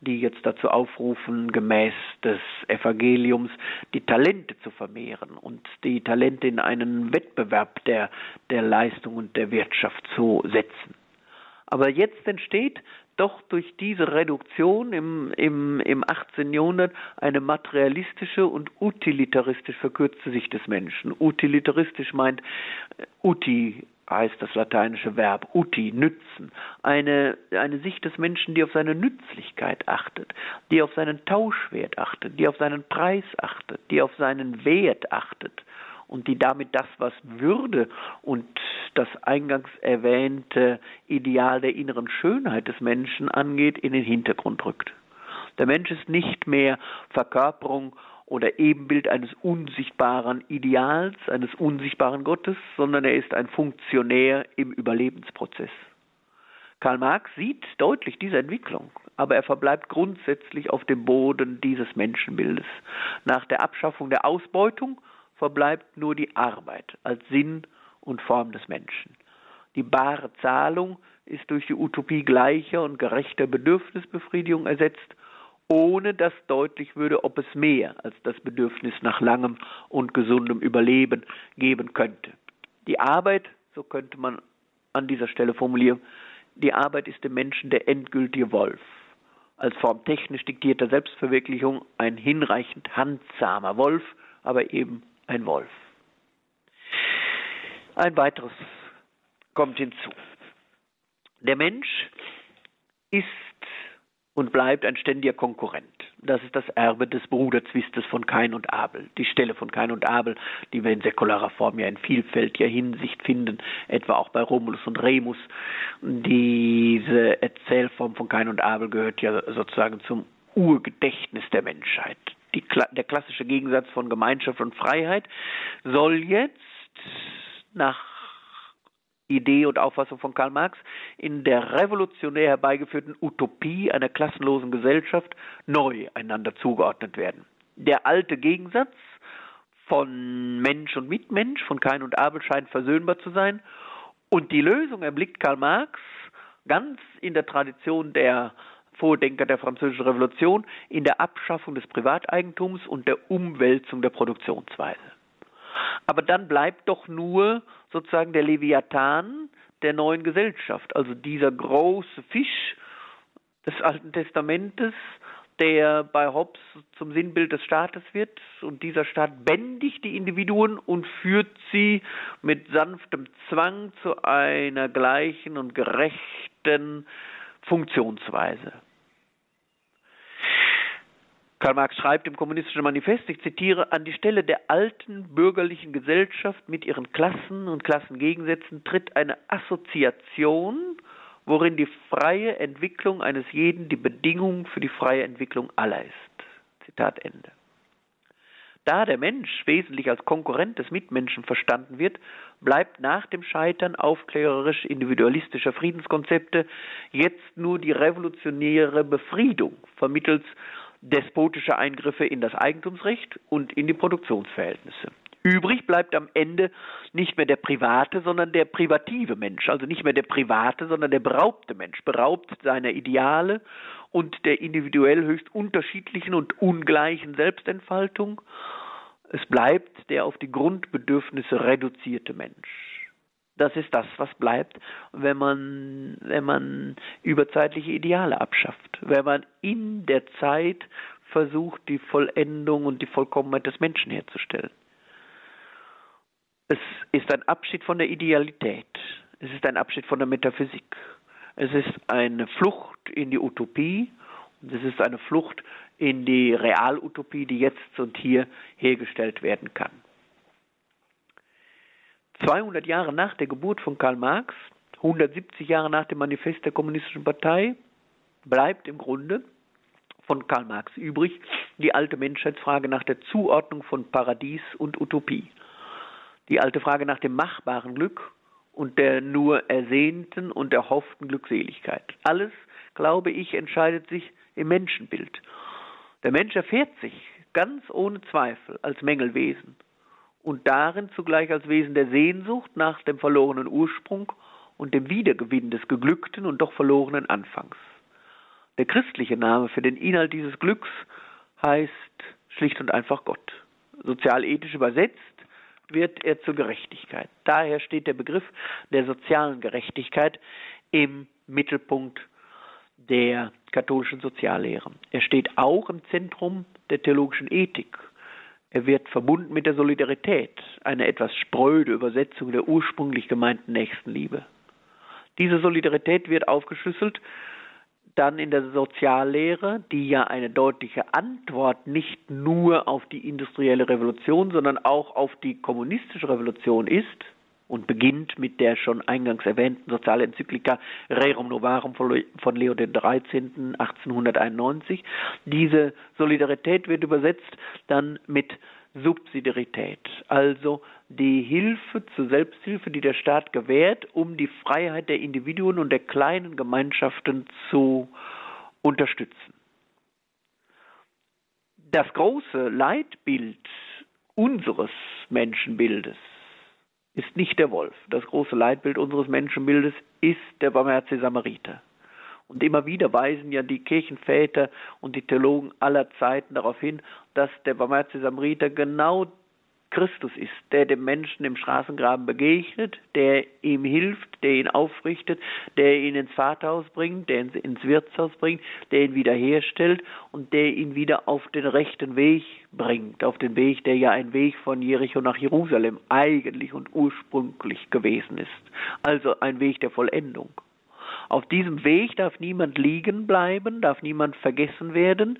die jetzt dazu aufrufen, gemäß des Evangeliums die Talente zu vermehren und die Talente in einen Wettbewerb der, der Leistung und der Wirtschaft zu setzen. Aber jetzt entsteht doch durch diese Reduktion im, im, im 18. Jahrhundert eine materialistische und utilitaristisch verkürzte Sicht des Menschen. Utilitaristisch meint äh, uti, heißt das lateinische Verb uti, nützen. Eine, eine Sicht des Menschen, die auf seine Nützlichkeit achtet, die auf seinen Tauschwert achtet, die auf seinen Preis achtet, die auf seinen Wert achtet und die damit das, was Würde und das eingangs erwähnte Ideal der inneren Schönheit des Menschen angeht, in den Hintergrund rückt. Der Mensch ist nicht mehr Verkörperung oder Ebenbild eines unsichtbaren Ideals, eines unsichtbaren Gottes, sondern er ist ein Funktionär im Überlebensprozess. Karl Marx sieht deutlich diese Entwicklung, aber er verbleibt grundsätzlich auf dem Boden dieses Menschenbildes. Nach der Abschaffung der Ausbeutung verbleibt nur die Arbeit als Sinn und Form des Menschen. Die bare Zahlung ist durch die Utopie gleicher und gerechter Bedürfnisbefriedigung ersetzt ohne dass deutlich würde, ob es mehr als das Bedürfnis nach langem und gesundem Überleben geben könnte. Die Arbeit, so könnte man an dieser Stelle formulieren, die Arbeit ist dem Menschen der endgültige Wolf. Als Form technisch diktierter Selbstverwirklichung ein hinreichend handsamer Wolf, aber eben ein Wolf. Ein weiteres kommt hinzu. Der Mensch ist und bleibt ein ständiger Konkurrent. Das ist das Erbe des Bruderzwistes von Kain und Abel. Die Stelle von Kain und Abel, die wir in säkularer Form ja in vielfältiger Hinsicht finden, etwa auch bei Romulus und Remus. Diese Erzählform von Kain und Abel gehört ja sozusagen zum Urgedächtnis der Menschheit. Die, der klassische Gegensatz von Gemeinschaft und Freiheit soll jetzt nach Idee und Auffassung von Karl Marx in der revolutionär herbeigeführten Utopie einer klassenlosen Gesellschaft neu einander zugeordnet werden. Der alte Gegensatz von Mensch und Mitmensch, von Kain und Abel scheint versöhnbar zu sein und die Lösung erblickt Karl Marx ganz in der Tradition der Vordenker der Französischen Revolution in der Abschaffung des Privateigentums und der Umwälzung der Produktionsweise. Aber dann bleibt doch nur sozusagen der Leviathan der neuen Gesellschaft, also dieser große Fisch des Alten Testamentes, der bei Hobbes zum Sinnbild des Staates wird und dieser Staat bändigt die Individuen und führt sie mit sanftem Zwang zu einer gleichen und gerechten Funktionsweise. Karl Marx schreibt im Kommunistischen Manifest, ich zitiere, an die Stelle der alten bürgerlichen Gesellschaft mit ihren Klassen und Klassengegensätzen tritt eine Assoziation, worin die freie Entwicklung eines jeden die Bedingung für die freie Entwicklung aller ist. Zitat Ende. Da der Mensch wesentlich als Konkurrent des Mitmenschen verstanden wird, bleibt nach dem Scheitern aufklärerisch individualistischer Friedenskonzepte jetzt nur die revolutionäre Befriedung vermittels despotische Eingriffe in das Eigentumsrecht und in die Produktionsverhältnisse. Übrig bleibt am Ende nicht mehr der private, sondern der privative Mensch, also nicht mehr der private, sondern der beraubte Mensch, beraubt seiner Ideale und der individuell höchst unterschiedlichen und ungleichen Selbstentfaltung. Es bleibt der auf die Grundbedürfnisse reduzierte Mensch. Das ist das, was bleibt, wenn man, wenn man überzeitliche Ideale abschafft, wenn man in der Zeit versucht, die Vollendung und die Vollkommenheit des Menschen herzustellen. Es ist ein Abschied von der Idealität. Es ist ein Abschied von der Metaphysik. Es ist eine Flucht in die Utopie und es ist eine Flucht in die Realutopie, die jetzt und hier hergestellt werden kann. 200 Jahre nach der Geburt von Karl Marx, 170 Jahre nach dem Manifest der Kommunistischen Partei, bleibt im Grunde von Karl Marx übrig die alte Menschheitsfrage nach der Zuordnung von Paradies und Utopie. Die alte Frage nach dem machbaren Glück und der nur ersehnten und erhofften Glückseligkeit. Alles, glaube ich, entscheidet sich im Menschenbild. Der Mensch erfährt sich ganz ohne Zweifel als Mängelwesen und darin zugleich als Wesen der Sehnsucht nach dem verlorenen Ursprung und dem Wiedergewinn des geglückten und doch verlorenen Anfangs. Der christliche Name für den Inhalt dieses Glücks heißt schlicht und einfach Gott. Sozialethisch übersetzt wird er zur Gerechtigkeit. Daher steht der Begriff der sozialen Gerechtigkeit im Mittelpunkt der katholischen Soziallehre. Er steht auch im Zentrum der theologischen Ethik. Er wird verbunden mit der Solidarität, eine etwas spröde Übersetzung der ursprünglich gemeinten Nächstenliebe. Diese Solidarität wird aufgeschlüsselt dann in der Soziallehre, die ja eine deutliche Antwort nicht nur auf die industrielle Revolution, sondern auch auf die kommunistische Revolution ist und beginnt mit der schon eingangs erwähnten Sozialenzyklika Rerum Novarum von Leo XIII. 1891. Diese Solidarität wird übersetzt dann mit Subsidiarität, also die Hilfe zur Selbsthilfe, die der Staat gewährt, um die Freiheit der Individuen und der kleinen Gemeinschaften zu unterstützen. Das große Leitbild unseres Menschenbildes ist nicht der Wolf. Das große Leitbild unseres Menschenbildes ist der barmherzige Samariter. Und immer wieder weisen ja die Kirchenväter und die Theologen aller Zeiten darauf hin, dass der barmherzige Samariter genau Christus ist, der dem Menschen im Straßengraben begegnet, der ihm hilft, der ihn aufrichtet, der ihn ins Vaterhaus bringt, der ihn ins Wirtshaus bringt, der ihn wiederherstellt und der ihn wieder auf den rechten Weg bringt, auf den Weg, der ja ein Weg von Jericho nach Jerusalem eigentlich und ursprünglich gewesen ist. Also ein Weg der Vollendung. Auf diesem Weg darf niemand liegen bleiben, darf niemand vergessen werden.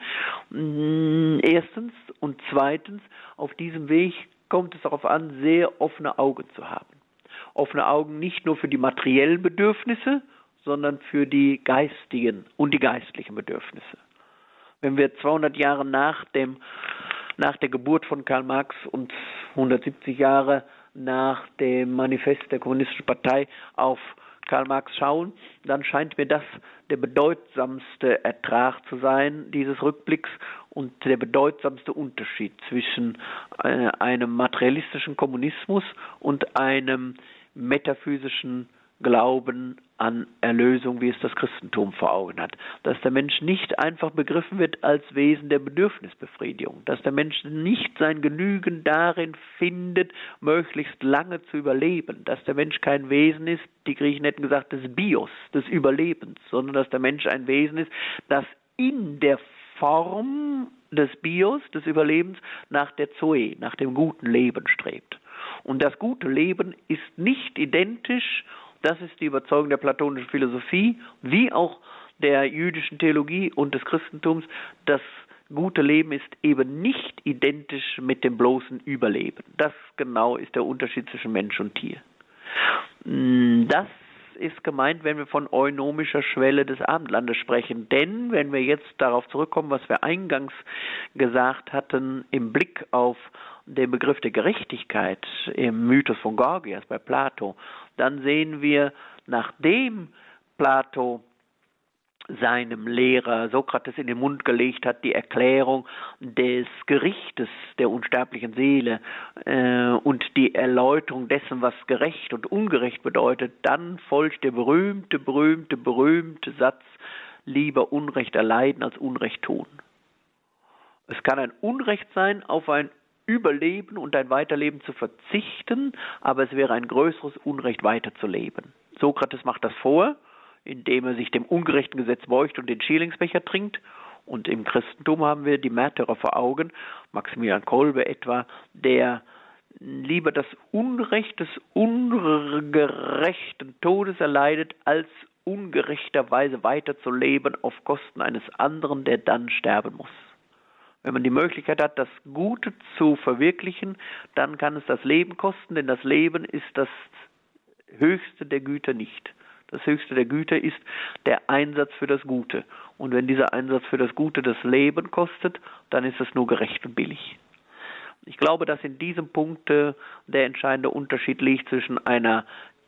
Mm, erstens und zweitens, auf diesem Weg kommt es darauf an, sehr offene Augen zu haben. Offene Augen nicht nur für die materiellen Bedürfnisse, sondern für die geistigen und die geistlichen Bedürfnisse. Wenn wir 200 Jahre nach dem nach der Geburt von Karl Marx und 170 Jahre nach dem Manifest der Kommunistischen Partei auf Karl Marx schauen, dann scheint mir das der bedeutsamste Ertrag zu sein dieses Rückblicks und der bedeutsamste Unterschied zwischen äh, einem materialistischen Kommunismus und einem metaphysischen Glauben an Erlösung, wie es das Christentum vor Augen hat. Dass der Mensch nicht einfach begriffen wird als Wesen der Bedürfnisbefriedigung, dass der Mensch nicht sein Genügen darin findet, möglichst lange zu überleben, dass der Mensch kein Wesen ist, die Griechen hätten gesagt, des Bios, des Überlebens, sondern dass der Mensch ein Wesen ist, das in der Form des Bios, des Überlebens, nach der Zoe, nach dem guten Leben strebt. Und das gute Leben ist nicht identisch das ist die Überzeugung der platonischen Philosophie, wie auch der jüdischen Theologie und des Christentums. Das gute Leben ist eben nicht identisch mit dem bloßen Überleben. Das genau ist der Unterschied zwischen Mensch und Tier. Das ist gemeint, wenn wir von eunomischer Schwelle des Abendlandes sprechen. Denn wenn wir jetzt darauf zurückkommen, was wir eingangs gesagt hatten, im Blick auf den Begriff der Gerechtigkeit im Mythos von Gorgias bei Plato, dann sehen wir, nachdem Plato seinem Lehrer Sokrates in den Mund gelegt hat, die Erklärung des Gerichtes der unsterblichen Seele äh, und die Erläuterung dessen, was gerecht und ungerecht bedeutet, dann folgt der berühmte, berühmte, berühmte Satz, lieber Unrecht erleiden als Unrecht tun. Es kann ein Unrecht sein, auf ein Überleben und ein Weiterleben zu verzichten, aber es wäre ein größeres Unrecht weiterzuleben. Sokrates macht das vor, indem er sich dem ungerechten Gesetz beugt und den Schierlingsbecher trinkt. Und im Christentum haben wir die Märtyrer vor Augen, Maximilian Kolbe etwa, der lieber das Unrecht des ungerechten Todes erleidet, als ungerechterweise weiterzuleben auf Kosten eines anderen, der dann sterben muss. Wenn man die Möglichkeit hat, das Gute zu verwirklichen, dann kann es das Leben kosten, denn das Leben ist das höchste der Güter nicht. Das höchste der Güter ist der Einsatz für das Gute. Und wenn dieser Einsatz für das Gute das Leben kostet, dann ist es nur gerecht und billig. Ich glaube, dass in diesem Punkt der entscheidende Unterschied liegt zwischen einer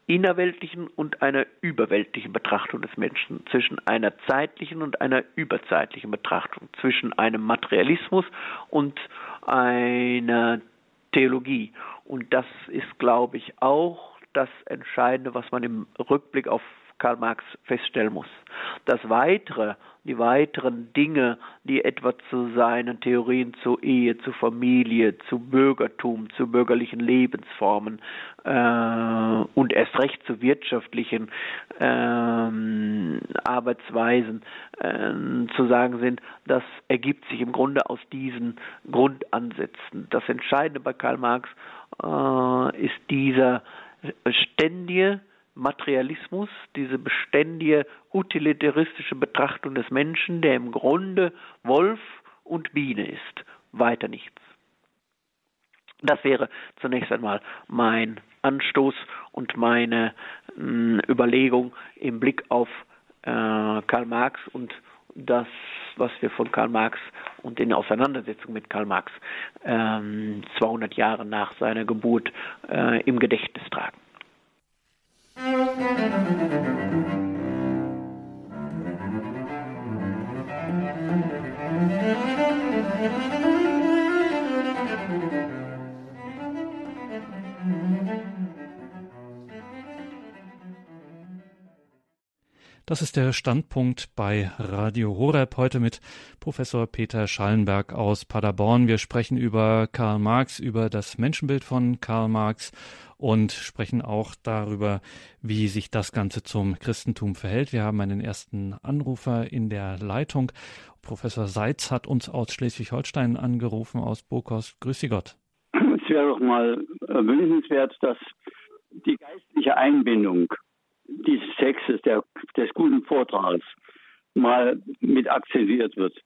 innerweltlichen und einer überweltlichen Betrachtung des Menschen, zwischen einer zeitlichen und einer überzeitlichen Betrachtung, zwischen einem Materialismus und einer Theologie. Und das ist, glaube ich, auch das Entscheidende, was man im Rückblick auf Karl Marx feststellen muss. Das Weitere, die weiteren Dinge, die etwa zu seinen Theorien zur Ehe, zur Familie, zu Bürgertum, zu bürgerlichen Lebensformen äh, und erst recht zu wirtschaftlichen äh, Arbeitsweisen äh, zu sagen sind, das ergibt sich im Grunde aus diesen Grundansätzen. Das Entscheidende bei Karl Marx äh, ist dieser ständige Materialismus, diese beständige utilitaristische Betrachtung des Menschen, der im Grunde Wolf und Biene ist, weiter nichts. Das wäre zunächst einmal mein Anstoß und meine mh, hm, Überlegung im Blick auf äh, Karl Marx und das, was wir von Karl Marx und in Auseinandersetzung mit Karl Marx ähm, 200 Jahre nach seiner Geburt äh, im Gedächtnis tragen. Das ist der Standpunkt bei Radio Horeb heute mit Professor Peter Schallenberg aus Paderborn. Wir sprechen über Karl Marx, über das Menschenbild von Karl Marx und sprechen auch darüber, wie sich das Ganze zum Christentum verhält. Wir haben einen ersten Anrufer in der Leitung. Professor Seitz hat uns aus Schleswig-Holstein angerufen, aus Burgos. Grüß Sie Gott. Es wäre doch mal äh, wünschenswert, dass die geistliche Einbindung dieses Textes, der, des guten Vortrags, mal mit akzentuiert wird.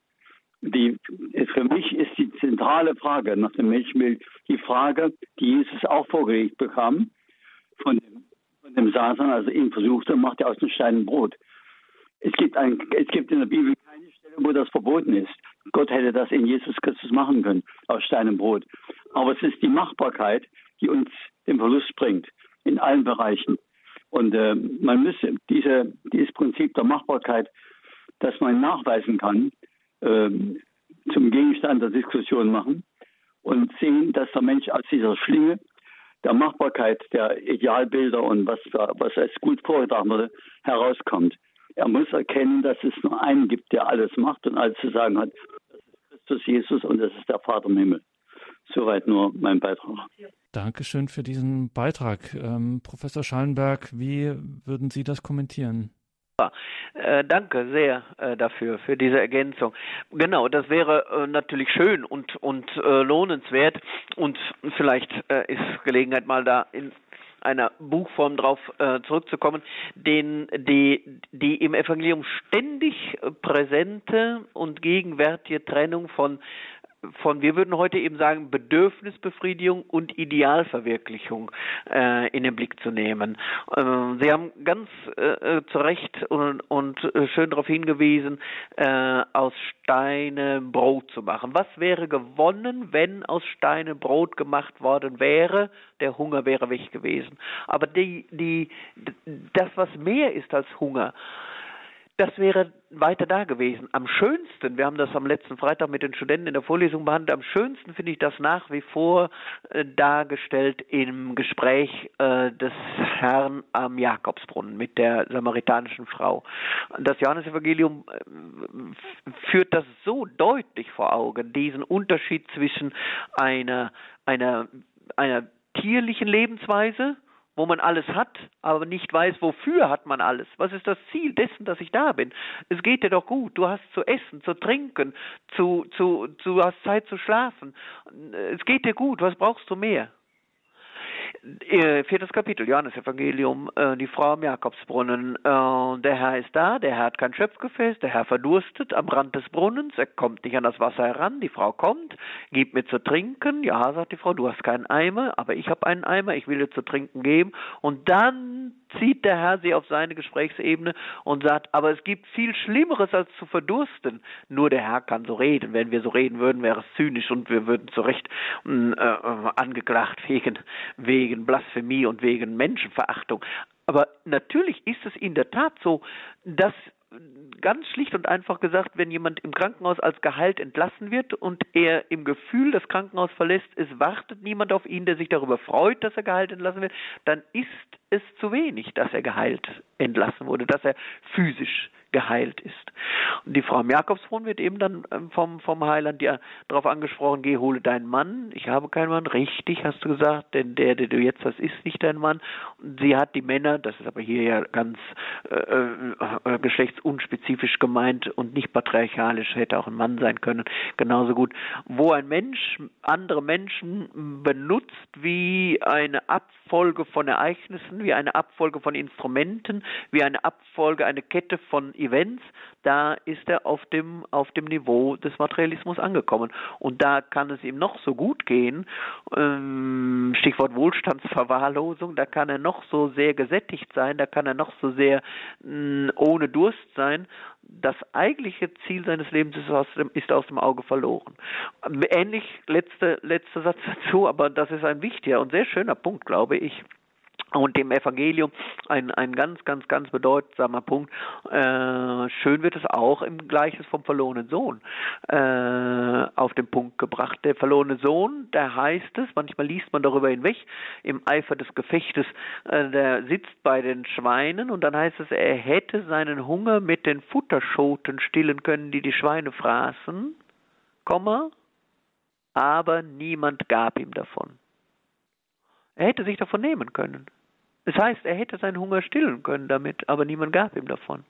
Die, für mich ist die zentrale Frage nach dem Menschenbild die Frage, die Jesus auch vorgelegt bekam von dem, von dem Satan, also ihn versuchte, macht er aus dem Stein ein Brot. Es gibt, ein, es gibt in der Bibel keine Stelle, wo das verboten ist. Gott hätte das in Jesus Christus machen können, aus Stein und Brot. Aber es ist die Machbarkeit, die uns den Verlust bringt, in allen Bereichen. Und äh, man müsste diese, dieses Prinzip der Machbarkeit, dass man nachweisen kann, ähm, zum Gegenstand der Diskussion machen und sehen, dass der Mensch aus dieser Schlinge der Machbarkeit der Idealbilder und was, was als gut vorgetragen wurde, herauskommt. Er muss erkennen, dass es nur einen gibt, der alles macht und alles zu sagen hat. Das ist Christus Jesus und das ist der Vater im Himmel. Soweit nur mein Beitrag. Dankeschön für diesen Beitrag. Ähm, Professor Schallenberg, wie würden Sie das kommentieren? Äh, danke sehr äh, dafür, für diese Ergänzung. Genau, das wäre äh, natürlich schön und, und äh, lohnenswert und vielleicht äh, ist Gelegenheit mal da in einer Buchform drauf äh, zurückzukommen, den, die, die im Evangelium ständig präsente und gegenwärtige Trennung von von, wir würden heute eben sagen, Bedürfnisbefriedigung und Idealverwirklichung äh, in den Blick zu nehmen. Äh, Sie haben ganz äh, zu Recht und, und äh, schön darauf hingewiesen, äh, aus Steine Brot zu machen. Was wäre gewonnen, wenn aus Steine Brot gemacht worden wäre? Der Hunger wäre weg gewesen. Aber die, die, das, was mehr ist als Hunger, das wäre weiter da gewesen. Am schönsten, wir haben das am letzten Freitag mit den Studenten in der Vorlesung behandelt, am schönsten finde ich das nach wie vor äh, dargestellt im Gespräch äh, des Herrn am Jakobsbrunnen mit der samaritanischen Frau. Das Johannesevangelium äh, führt das so deutlich vor Augen, diesen Unterschied zwischen einer, einer, einer tierlichen Lebensweise, wo man alles hat, aber nicht weiß, wofür hat man alles. Was ist das Ziel dessen, dass ich da bin? Es geht dir doch gut. Du hast zu essen, zu trinken, zu, zu, du hast Zeit zu schlafen. Es geht dir gut. Was brauchst du mehr? Äh, viertes Kapitel, Johannes Evangelium, äh, die Frau am Jakobsbrunnen. Äh, der Herr ist da, der Herr hat kein Schöpfgefäß, der Herr verdurstet am Rand des Brunnens, er kommt nicht an das Wasser heran, die Frau kommt, gibt mir zu trinken. Ja, sagt die Frau, du hast keinen Eimer, aber ich habe einen Eimer, ich will dir zu trinken geben. Und dann zieht der Herr sie auf seine Gesprächsebene und sagt, aber es gibt viel Schlimmeres als zu verdursten. Nur der Herr kann so reden. Wenn wir so reden würden, wäre es zynisch und wir würden zu Recht äh, äh angeklagt wegen, wegen Blasphemie und wegen Menschenverachtung. Aber natürlich ist es in der Tat so, dass ganz schlicht und einfach gesagt, wenn jemand im Krankenhaus als Gehalt entlassen wird und er im Gefühl das Krankenhaus verlässt, es wartet niemand auf ihn, der sich darüber freut, dass er Gehalt entlassen wird, dann ist es zu wenig, dass er geheilt entlassen wurde, dass er physisch geheilt ist. Und die Frau im Jakobsbrunnen wird eben dann ähm, vom, vom Heiland ja darauf angesprochen, geh, hole deinen Mann. Ich habe keinen Mann. Richtig, hast du gesagt, denn der, der du jetzt hast, ist nicht dein Mann. Und sie hat die Männer, das ist aber hier ja ganz äh, äh, geschlechtsunspezifisch gemeint und nicht patriarchalisch, hätte auch ein Mann sein können, genauso gut, wo ein Mensch andere Menschen benutzt wie eine Abfolge von Ereignissen, wie eine Abfolge von Instrumenten, wie eine Abfolge, eine Kette von Events, da ist er auf dem, auf dem Niveau des Materialismus angekommen. Und da kann es ihm noch so gut gehen, ähm, Stichwort Wohlstandsverwahrlosung, da kann er noch so sehr gesättigt sein, da kann er noch so sehr mh, ohne Durst sein. Das eigentliche Ziel seines Lebens ist aus dem, ist aus dem Auge verloren. Ähnlich, letzter letzter Satz dazu, aber das ist ein wichtiger und sehr schöner Punkt, glaube ich und dem Evangelium ein, ein ganz, ganz, ganz bedeutsamer Punkt. Äh, schön wird es auch im Gleiches vom verlorenen Sohn äh, auf den Punkt gebracht. Der verlorene Sohn, da heißt es, manchmal liest man darüber hinweg, im Eifer des Gefechtes, äh, der sitzt bei den Schweinen und dann heißt es, er hätte seinen Hunger mit den Futterschoten stillen können, die die Schweine fraßen, Komma, aber niemand gab ihm davon. Er hätte sich davon nehmen können. Das heißt, er hätte seinen Hunger stillen können damit, aber niemand gab ihm davon.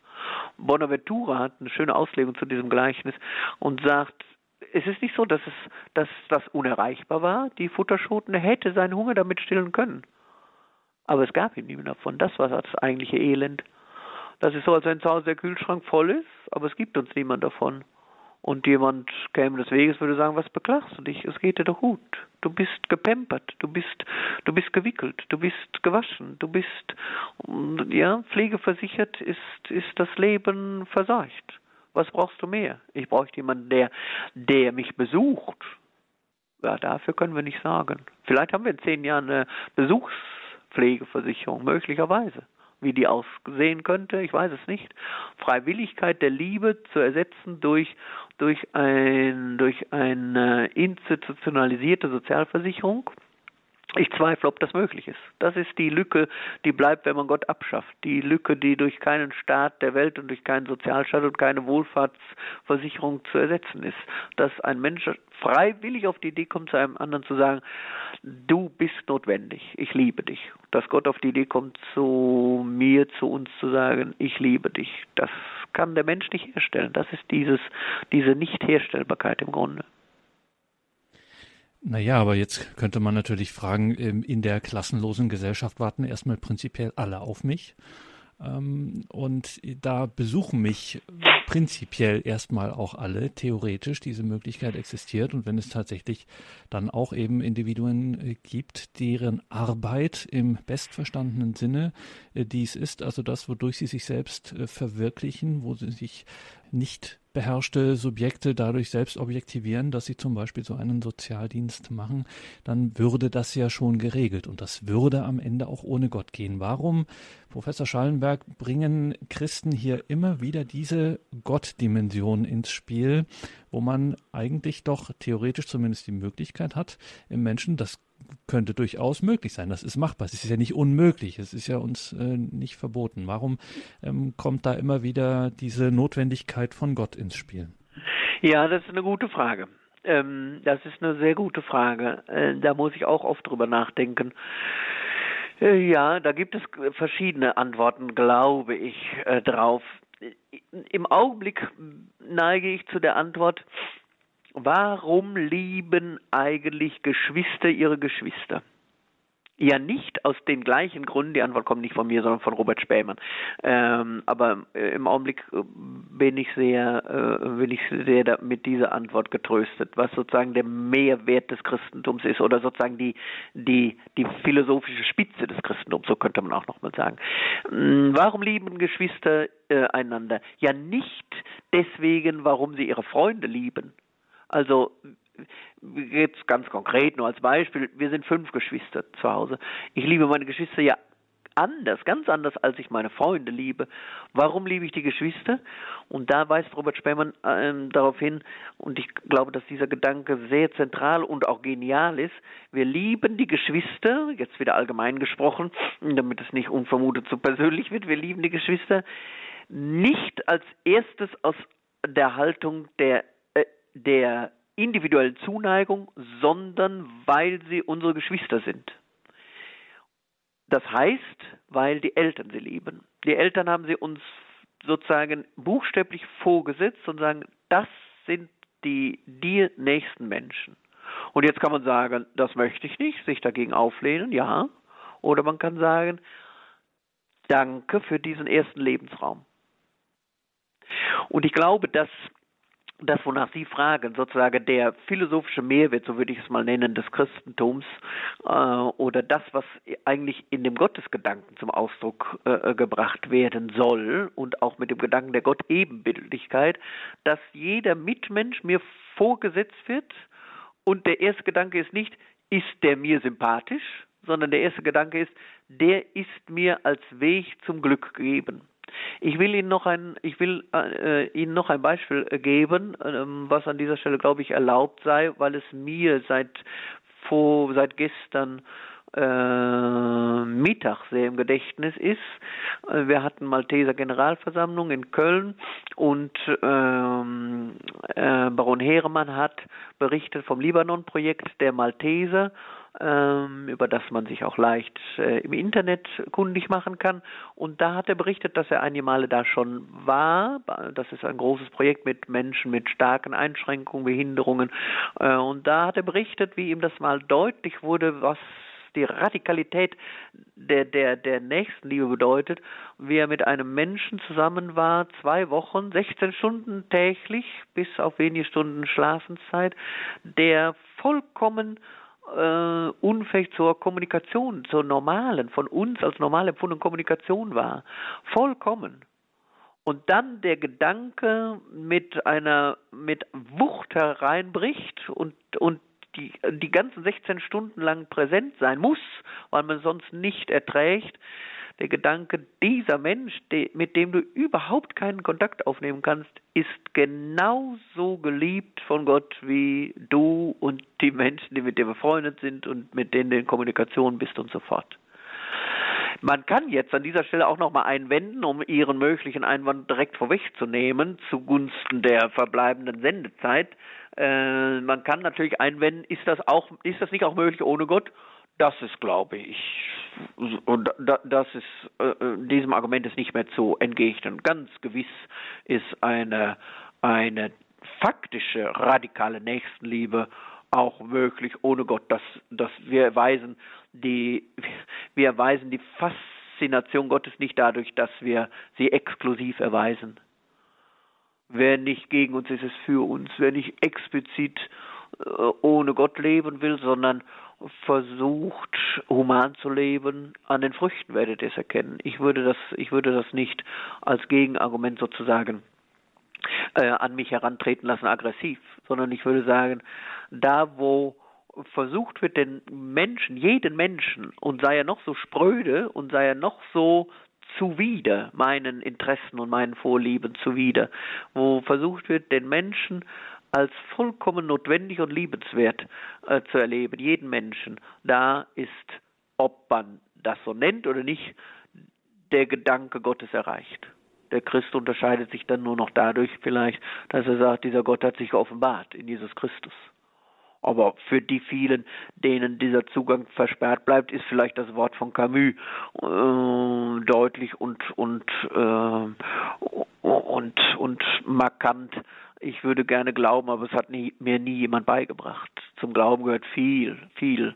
Bonaventura hat eine schöne Auslegung zu diesem Gleichnis und sagt, es ist nicht so, dass es dass das unerreichbar war, die Futterschoten, er hätte seinen Hunger damit stillen können. Aber es gab ihm niemand davon. Das war das eigentliche Elend. Das ist so, als wenn zu Hause der Kühlschrank voll ist, aber es gibt uns niemand davon und jemand käme des Weges, würde sagen, was beklagst du dich? Es geht dir doch gut. Du bist gepampert, du bist, du bist gewickelt, du bist gewaschen, du bist, ja, pflegeversichert ist, ist das Leben versorgt. Was brauchst du mehr? Ich brauche jemanden, der, der mich besucht. Ja, dafür können wir nicht sagen. Vielleicht haben wir in zehn Jahren eine Besuchspflegeversicherung, möglicherweise wie die aussehen könnte, ich weiß es nicht. Freiwilligkeit der Liebe zu ersetzen durch durch ein durch eine institutionalisierte Sozialversicherung ich zweifle, ob das möglich ist. Das ist die Lücke, die bleibt, wenn man Gott abschafft. Die Lücke, die durch keinen Staat der Welt und durch keinen Sozialstaat und keine Wohlfahrtsversicherung zu ersetzen ist. Dass ein Mensch freiwillig auf die Idee kommt, zu einem anderen zu sagen, du bist notwendig, ich liebe dich. Dass Gott auf die Idee kommt, zu mir, zu uns zu sagen, ich liebe dich. Das kann der Mensch nicht herstellen. Das ist dieses, diese Nichtherstellbarkeit im Grunde. Naja, aber jetzt könnte man natürlich fragen, ähm, in der klassenlosen Gesellschaft warten erstmal prinzipiell alle auf mich. Ähm, und da besuchen mich prinzipiell erstmal auch alle, theoretisch, diese Möglichkeit existiert. Und wenn es tatsächlich dann auch eben Individuen äh, gibt, deren Arbeit im bestverstandenen Sinne äh, dies ist, also das, wodurch sie sich selbst äh, verwirklichen, wo sie sich nicht beherrschte Subjekte dadurch selbst objektivieren, dass sie zum Beispiel so einen Sozialdienst machen, dann würde das ja schon geregelt und das würde am Ende auch ohne Gott gehen. Warum, Professor Schallenberg, bringen Christen hier immer wieder diese Gottdimension ins Spiel, wo man eigentlich doch theoretisch zumindest die Möglichkeit hat, im Menschen das könnte durchaus möglich sein. Das ist machbar. Es ist ja nicht unmöglich. Es ist ja uns äh, nicht verboten. Warum ähm, kommt da immer wieder diese Notwendigkeit von Gott ins Spiel? Ja, das ist eine gute Frage. Ähm, das ist eine sehr gute Frage. Äh, da muss ich auch oft drüber nachdenken. Äh, ja, da gibt es verschiedene Antworten, glaube ich, äh, drauf. Im Augenblick neige ich zu der Antwort, Warum lieben eigentlich Geschwister ihre Geschwister? Ja, nicht aus den gleichen Gründen. Die Antwort kommt nicht von mir, sondern von Robert Spähmann. Ähm, aber äh, im Augenblick äh, bin ich sehr, äh, bin ich sehr mit dieser Antwort getröstet, was sozusagen der Mehrwert des Christentums ist oder sozusagen die, die, die philosophische Spitze des Christentums, so könnte man auch nochmal sagen. Ähm, warum lieben Geschwister äh, einander? Ja, nicht deswegen, warum sie ihre Freunde lieben also jetzt ganz konkret nur als Beispiel, wir sind fünf Geschwister zu Hause. Ich liebe meine Geschwister ja anders, ganz anders, als ich meine Freunde liebe. Warum liebe ich die Geschwister? Und da weist Robert Spermann äh, darauf hin, und ich glaube, dass dieser Gedanke sehr zentral und auch genial ist. Wir lieben die Geschwister, jetzt wieder allgemein gesprochen, damit es nicht unvermutet zu persönlich wird, wir lieben die Geschwister nicht als erstes aus der Haltung der, der individuellen Zuneigung, sondern weil sie unsere Geschwister sind. Das heißt, weil die Eltern sie lieben. Die Eltern haben sie uns sozusagen buchstäblich vorgesetzt und sagen, das sind die dir nächsten Menschen. Und jetzt kann man sagen, das möchte ich nicht, sich dagegen auflehnen, ja. Oder man kann sagen, danke für diesen ersten Lebensraum. Und ich glaube, dass das, wonach Sie fragen, sozusagen der philosophische Mehrwert, so würde ich es mal nennen, des Christentums äh, oder das, was eigentlich in dem Gottesgedanken zum Ausdruck äh, gebracht werden soll und auch mit dem Gedanken der Gott-Ebenbildlichkeit, dass jeder Mitmensch mir vorgesetzt wird und der erste Gedanke ist nicht, ist der mir sympathisch, sondern der erste Gedanke ist, der ist mir als Weg zum Glück gegeben. Ich will Ihnen noch ein, ich will äh, Ihnen noch ein Beispiel geben, ähm, was an dieser Stelle, glaube ich, erlaubt sei, weil es mir seit vor, seit gestern äh, Mittag sehr im Gedächtnis ist. Äh, wir hatten Malteser Generalversammlung in Köln und ähm, äh, Baron Heeremann hat berichtet vom Libanon-Projekt der Malteser über das man sich auch leicht äh, im Internet kundig machen kann. Und da hat er berichtet, dass er einige Male da schon war. Das ist ein großes Projekt mit Menschen mit starken Einschränkungen, Behinderungen. Äh, und da hat er berichtet, wie ihm das mal deutlich wurde, was die Radikalität der, der, der Nächstenliebe bedeutet, wie er mit einem Menschen zusammen war, zwei Wochen, 16 Stunden täglich, bis auf wenige Stunden Schlafenszeit, der vollkommen äh, unfähig zur Kommunikation, zur normalen, von uns als normal empfundenen Kommunikation war. Vollkommen. Und dann der Gedanke mit einer, mit Wucht hereinbricht und, und die, die ganzen 16 Stunden lang präsent sein muss, weil man sonst nicht erträgt, der Gedanke, dieser Mensch, mit dem du überhaupt keinen Kontakt aufnehmen kannst, ist genauso geliebt von Gott wie du und die Menschen, die mit dir befreundet sind und mit denen du in Kommunikation bist und so fort. Man kann jetzt an dieser Stelle auch nochmal einwenden, um Ihren möglichen Einwand direkt vorwegzunehmen, zugunsten der verbleibenden Sendezeit. Äh, man kann natürlich einwenden, ist das auch, ist das nicht auch möglich ohne Gott? Das ist, glaube ich, und das ist äh, diesem Argument ist nicht mehr zu entgegnen. Ganz gewiss ist eine eine faktische radikale Nächstenliebe auch möglich ohne Gott. Das, das wir erweisen die wir erweisen die Faszination Gottes nicht dadurch, dass wir sie exklusiv erweisen. Wer nicht gegen uns ist, ist für uns. Wer nicht explizit äh, ohne Gott leben will, sondern versucht, human zu leben, an den Früchten werdet ihr es erkennen. Ich würde das, ich würde das nicht als Gegenargument sozusagen äh, an mich herantreten lassen, aggressiv, sondern ich würde sagen, da wo versucht wird, den Menschen, jeden Menschen, und sei er noch so spröde und sei er noch so zuwider meinen Interessen und meinen Vorlieben zuwider, wo versucht wird, den Menschen als vollkommen notwendig und liebenswert äh, zu erleben, jeden Menschen. Da ist, ob man das so nennt oder nicht, der Gedanke Gottes erreicht. Der Christ unterscheidet sich dann nur noch dadurch vielleicht, dass er sagt, dieser Gott hat sich offenbart in Jesus Christus. Aber für die vielen, denen dieser Zugang versperrt bleibt, ist vielleicht das Wort von Camus äh, deutlich und und äh, und und markant ich würde gerne glauben, aber es hat nie, mir nie jemand beigebracht. Zum Glauben gehört viel, viel,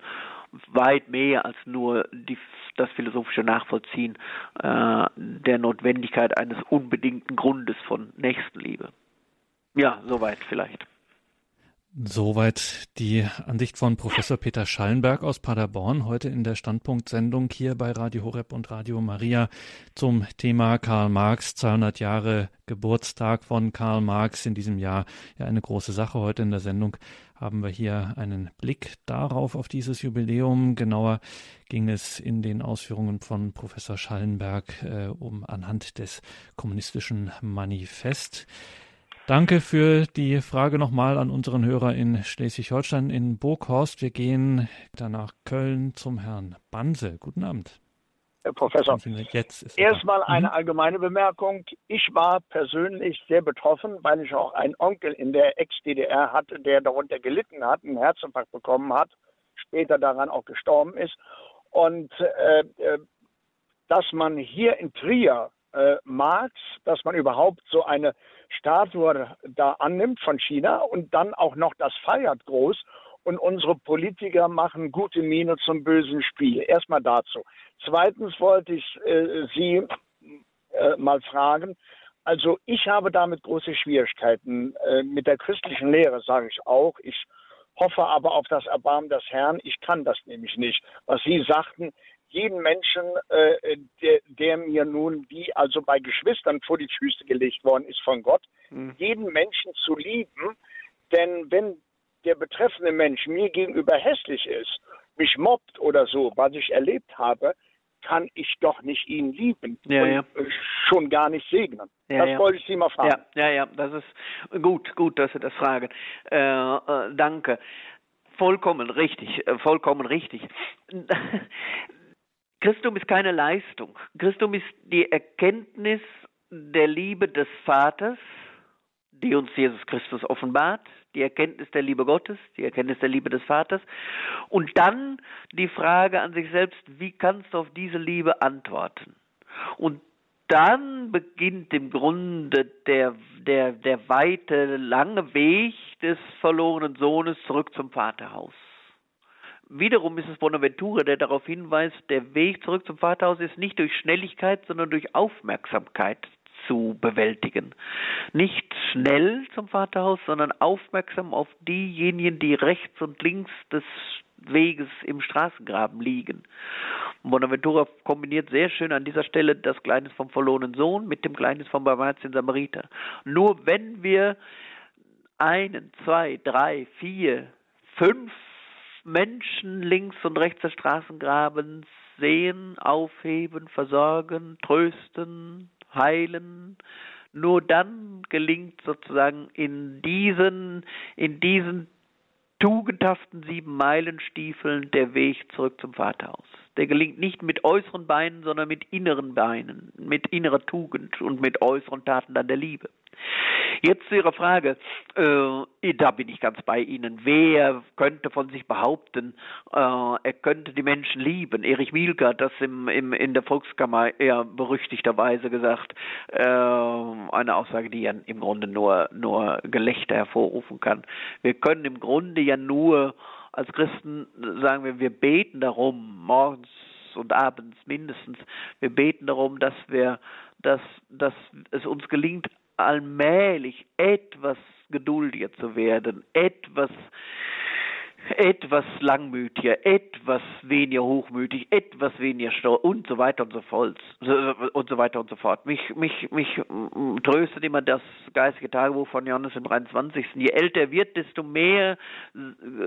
weit mehr als nur die, das philosophische Nachvollziehen äh, der Notwendigkeit eines unbedingten Grundes von Nächstenliebe. Ja, soweit vielleicht. Soweit die Ansicht von Professor Peter Schallenberg aus Paderborn heute in der Standpunktsendung hier bei Radio Horeb und Radio Maria zum Thema Karl Marx, 200 Jahre Geburtstag von Karl Marx in diesem Jahr. Ja, eine große Sache heute in der Sendung haben wir hier einen Blick darauf, auf dieses Jubiläum. Genauer ging es in den Ausführungen von Professor Schallenberg äh, um anhand des kommunistischen Manifest. Danke für die Frage nochmal an unseren Hörer in Schleswig-Holstein in Burghorst. Wir gehen dann nach Köln zum Herrn Banse. Guten Abend. Herr Professor, erstmal eine mhm. allgemeine Bemerkung. Ich war persönlich sehr betroffen, weil ich auch einen Onkel in der Ex-DDR hatte, der darunter gelitten hat, einen Herzinfarkt bekommen hat, später daran auch gestorben ist. Und äh, äh dass man hier in Trier äh, Marx, dass man überhaupt so eine Statue da annimmt von China und dann auch noch das feiert groß. Und unsere Politiker machen gute Miene zum bösen Spiel. Erstmal dazu. Zweitens wollte ich äh, Sie äh, mal fragen. Also ich habe damit große Schwierigkeiten äh, mit der christlichen Lehre, sage ich auch. Ich hoffe aber auf das Erbarmen des Herrn. Ich kann das nämlich nicht. Was Sie sagten, jeden Menschen, äh, der, der, mir nun, wie also bei Geschwistern vor die Füße gelegt worden ist von Gott, mhm. jeden Menschen zu lieben. Denn wenn der betreffende Mensch mir gegenüber hässlich ist, mich mobbt oder so, was ich erlebt habe, kann ich doch nicht ihn lieben ja, und ja. schon gar nicht segnen. Ja, das wollte ich Sie mal fragen. Ja, ja, ja, das ist gut, gut, dass Sie das fragen. Äh, äh, danke. Vollkommen richtig, äh, vollkommen richtig. Christum ist keine Leistung. Christum ist die Erkenntnis der Liebe des Vaters, die uns Jesus Christus offenbart, die Erkenntnis der Liebe Gottes, die Erkenntnis der Liebe des Vaters und dann die Frage an sich selbst, wie kannst du auf diese Liebe antworten? Und dann beginnt im Grunde der, der, der weite, lange Weg des verlorenen Sohnes zurück zum Vaterhaus. Wiederum ist es Bonaventura, der darauf hinweist, der Weg zurück zum Vaterhaus ist nicht durch Schnelligkeit, sondern durch Aufmerksamkeit zu bewältigen. Nicht schnell zum Vaterhaus, sondern aufmerksam auf diejenigen, die rechts und links des Weges im Straßengraben liegen. Bonaventura kombiniert sehr schön an dieser Stelle das Gleichnis vom verlorenen Sohn mit dem Gleichnis vom barmherzigen Samariter. Nur wenn wir einen, zwei, drei, vier, fünf Menschen links und rechts des Straßengrabens sehen, aufheben, versorgen, trösten, heilen. Nur dann gelingt sozusagen in diesen, in diesen tugendhaften sieben Meilenstiefeln der Weg zurück zum Vaterhaus. Der gelingt nicht mit äußeren Beinen, sondern mit inneren Beinen, mit innerer Tugend und mit äußeren Taten dann der Liebe. Jetzt zu Ihrer Frage, äh, da bin ich ganz bei Ihnen. Wer könnte von sich behaupten, äh, er könnte die Menschen lieben? Erich Mielke hat das im, im, in der Volkskammer eher berüchtigterweise gesagt. Äh, eine Aussage, die ja im Grunde nur, nur Gelächter hervorrufen kann. Wir können im Grunde ja nur als Christen sagen wir, wir beten darum, morgens und abends mindestens, wir beten darum, dass wir, dass, dass es uns gelingt, allmählich etwas geduldiger zu werden, etwas etwas langmütiger, etwas weniger hochmütig, etwas weniger stur und so weiter und so fort und so weiter und so fort. Mich, mich, mich tröstet immer das geistige Tagebuch von Johannes im 23. Je älter er wird, desto mehr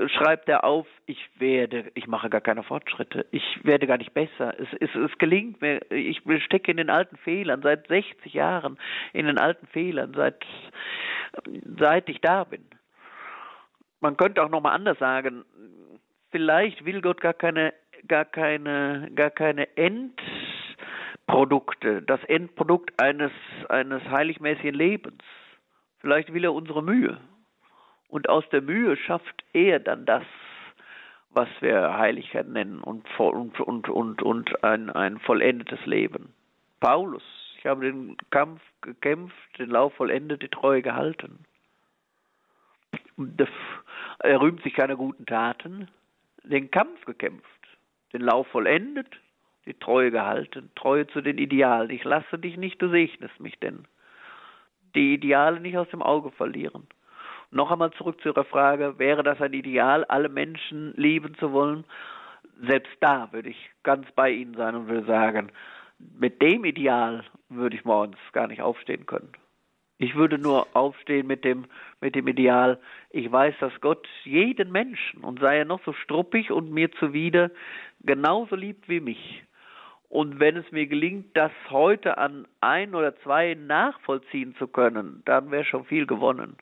schreibt er auf, ich werde, ich mache gar keine Fortschritte, ich werde gar nicht besser. Es, es, es gelingt mir, ich stecke in den alten Fehlern, seit 60 Jahren in den alten Fehlern, seit, seit ich da bin man könnte auch nochmal anders sagen, vielleicht will Gott gar keine, gar keine, gar keine Endprodukte, das Endprodukt eines, eines heiligmäßigen Lebens. Vielleicht will er unsere Mühe. Und aus der Mühe schafft er dann das, was wir Heiligkeit nennen und, und, und, und, und ein, ein vollendetes Leben. Paulus, ich habe den Kampf gekämpft, den Lauf vollendet, die Treue gehalten. Er rühmt sich keiner guten Taten, den Kampf gekämpft, den Lauf vollendet, die Treue gehalten, Treue zu den Idealen. Ich lasse dich nicht, du segnest mich denn. Die Ideale nicht aus dem Auge verlieren. Noch einmal zurück zu Ihrer Frage, wäre das ein Ideal, alle Menschen lieben zu wollen? Selbst da würde ich ganz bei Ihnen sein und würde sagen, mit dem Ideal würde ich morgens gar nicht aufstehen können. Ich würde nur aufstehen mit dem, mit dem Ideal, ich weiß, dass Gott jeden Menschen, und sei er noch so struppig und mir zuwider, genauso liebt wie mich. Und wenn es mir gelingt, das heute an ein oder zwei nachvollziehen zu können, dann wäre schon viel gewonnen.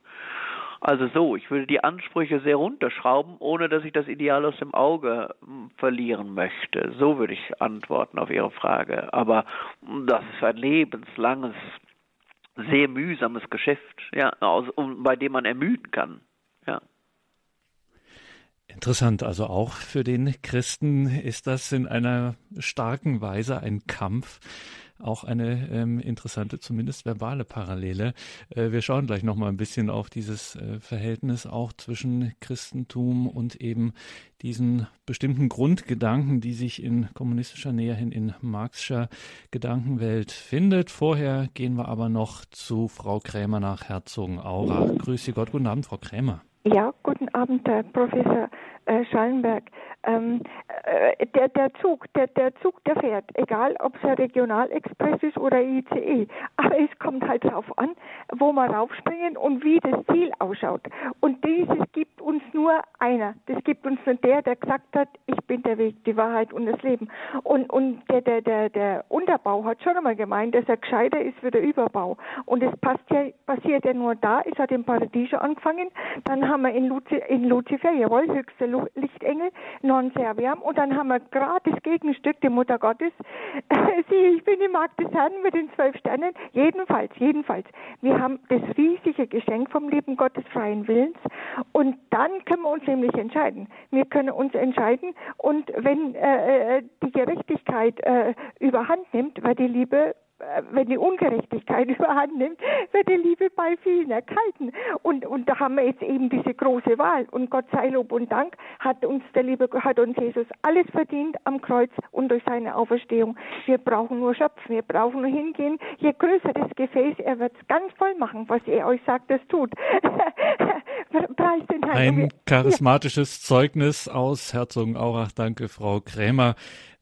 Also so, ich würde die Ansprüche sehr runterschrauben, ohne dass ich das Ideal aus dem Auge hm, verlieren möchte. So würde ich antworten auf Ihre Frage. Aber das ist ein lebenslanges sehr mühsames Geschäft, ja, aus, um, bei dem man ermüden kann. Ja. Interessant, also auch für den Christen ist das in einer starken Weise ein Kampf, auch eine ähm, interessante, zumindest verbale Parallele. Äh, wir schauen gleich nochmal ein bisschen auf dieses äh, Verhältnis auch zwischen Christentum und eben diesen bestimmten Grundgedanken, die sich in kommunistischer Nähe hin in marxischer Gedankenwelt findet. Vorher gehen wir aber noch zu Frau Krämer nach Herzogenaurach. Grüße Gott, guten Abend, Frau Krämer. Ja, guten Abend, Herr Professor äh, Schallenberg. Ähm, äh, der, der Zug, der, der Zug, der fährt, egal ob es ein Regionalexpress ist oder ICE. Aber es kommt halt darauf an, wo wir raufspringen und wie das Ziel ausschaut. Und dieses gibt uns nur einer. Das gibt uns nur der, der gesagt hat, ich bin der Weg, die Wahrheit und das Leben. Und, und der, der, der, der Unterbau hat schon einmal gemeint, dass er gescheiter ist wie der Überbau. Und es passt ja, passiert ja nur da, es hat im Paradies angefangen, dann haben wir in, Luzi, in Luzifer, jawohl, höchste Lichtengel, non serviam, und dann haben wir gerade das Gegenstück, die Mutter Gottes, sie, ich bin die Magd des Herrn mit den zwölf Sternen, jedenfalls, jedenfalls, wir haben das riesige Geschenk vom lieben Gottes freien Willens, und dann können wir uns nämlich entscheiden. Wir können uns entscheiden, und wenn äh, äh die Gerechtigkeit äh, überhand nimmt, weil die Liebe wenn die Ungerechtigkeit überhand nimmt, wird die Liebe bei vielen erkalten. Und, und da haben wir jetzt eben diese große Wahl. Und Gott sei Lob und Dank hat uns der liebe, hat uns Jesus alles verdient am Kreuz und durch seine Auferstehung. Wir brauchen nur schöpfen, wir brauchen nur hingehen. Je größer das Gefäß, er wird es ganz voll machen, was er euch sagt, das tut. Preis den Herrn. Ein charismatisches ja. Zeugnis aus Herzogenaurach. Danke, Frau Krämer.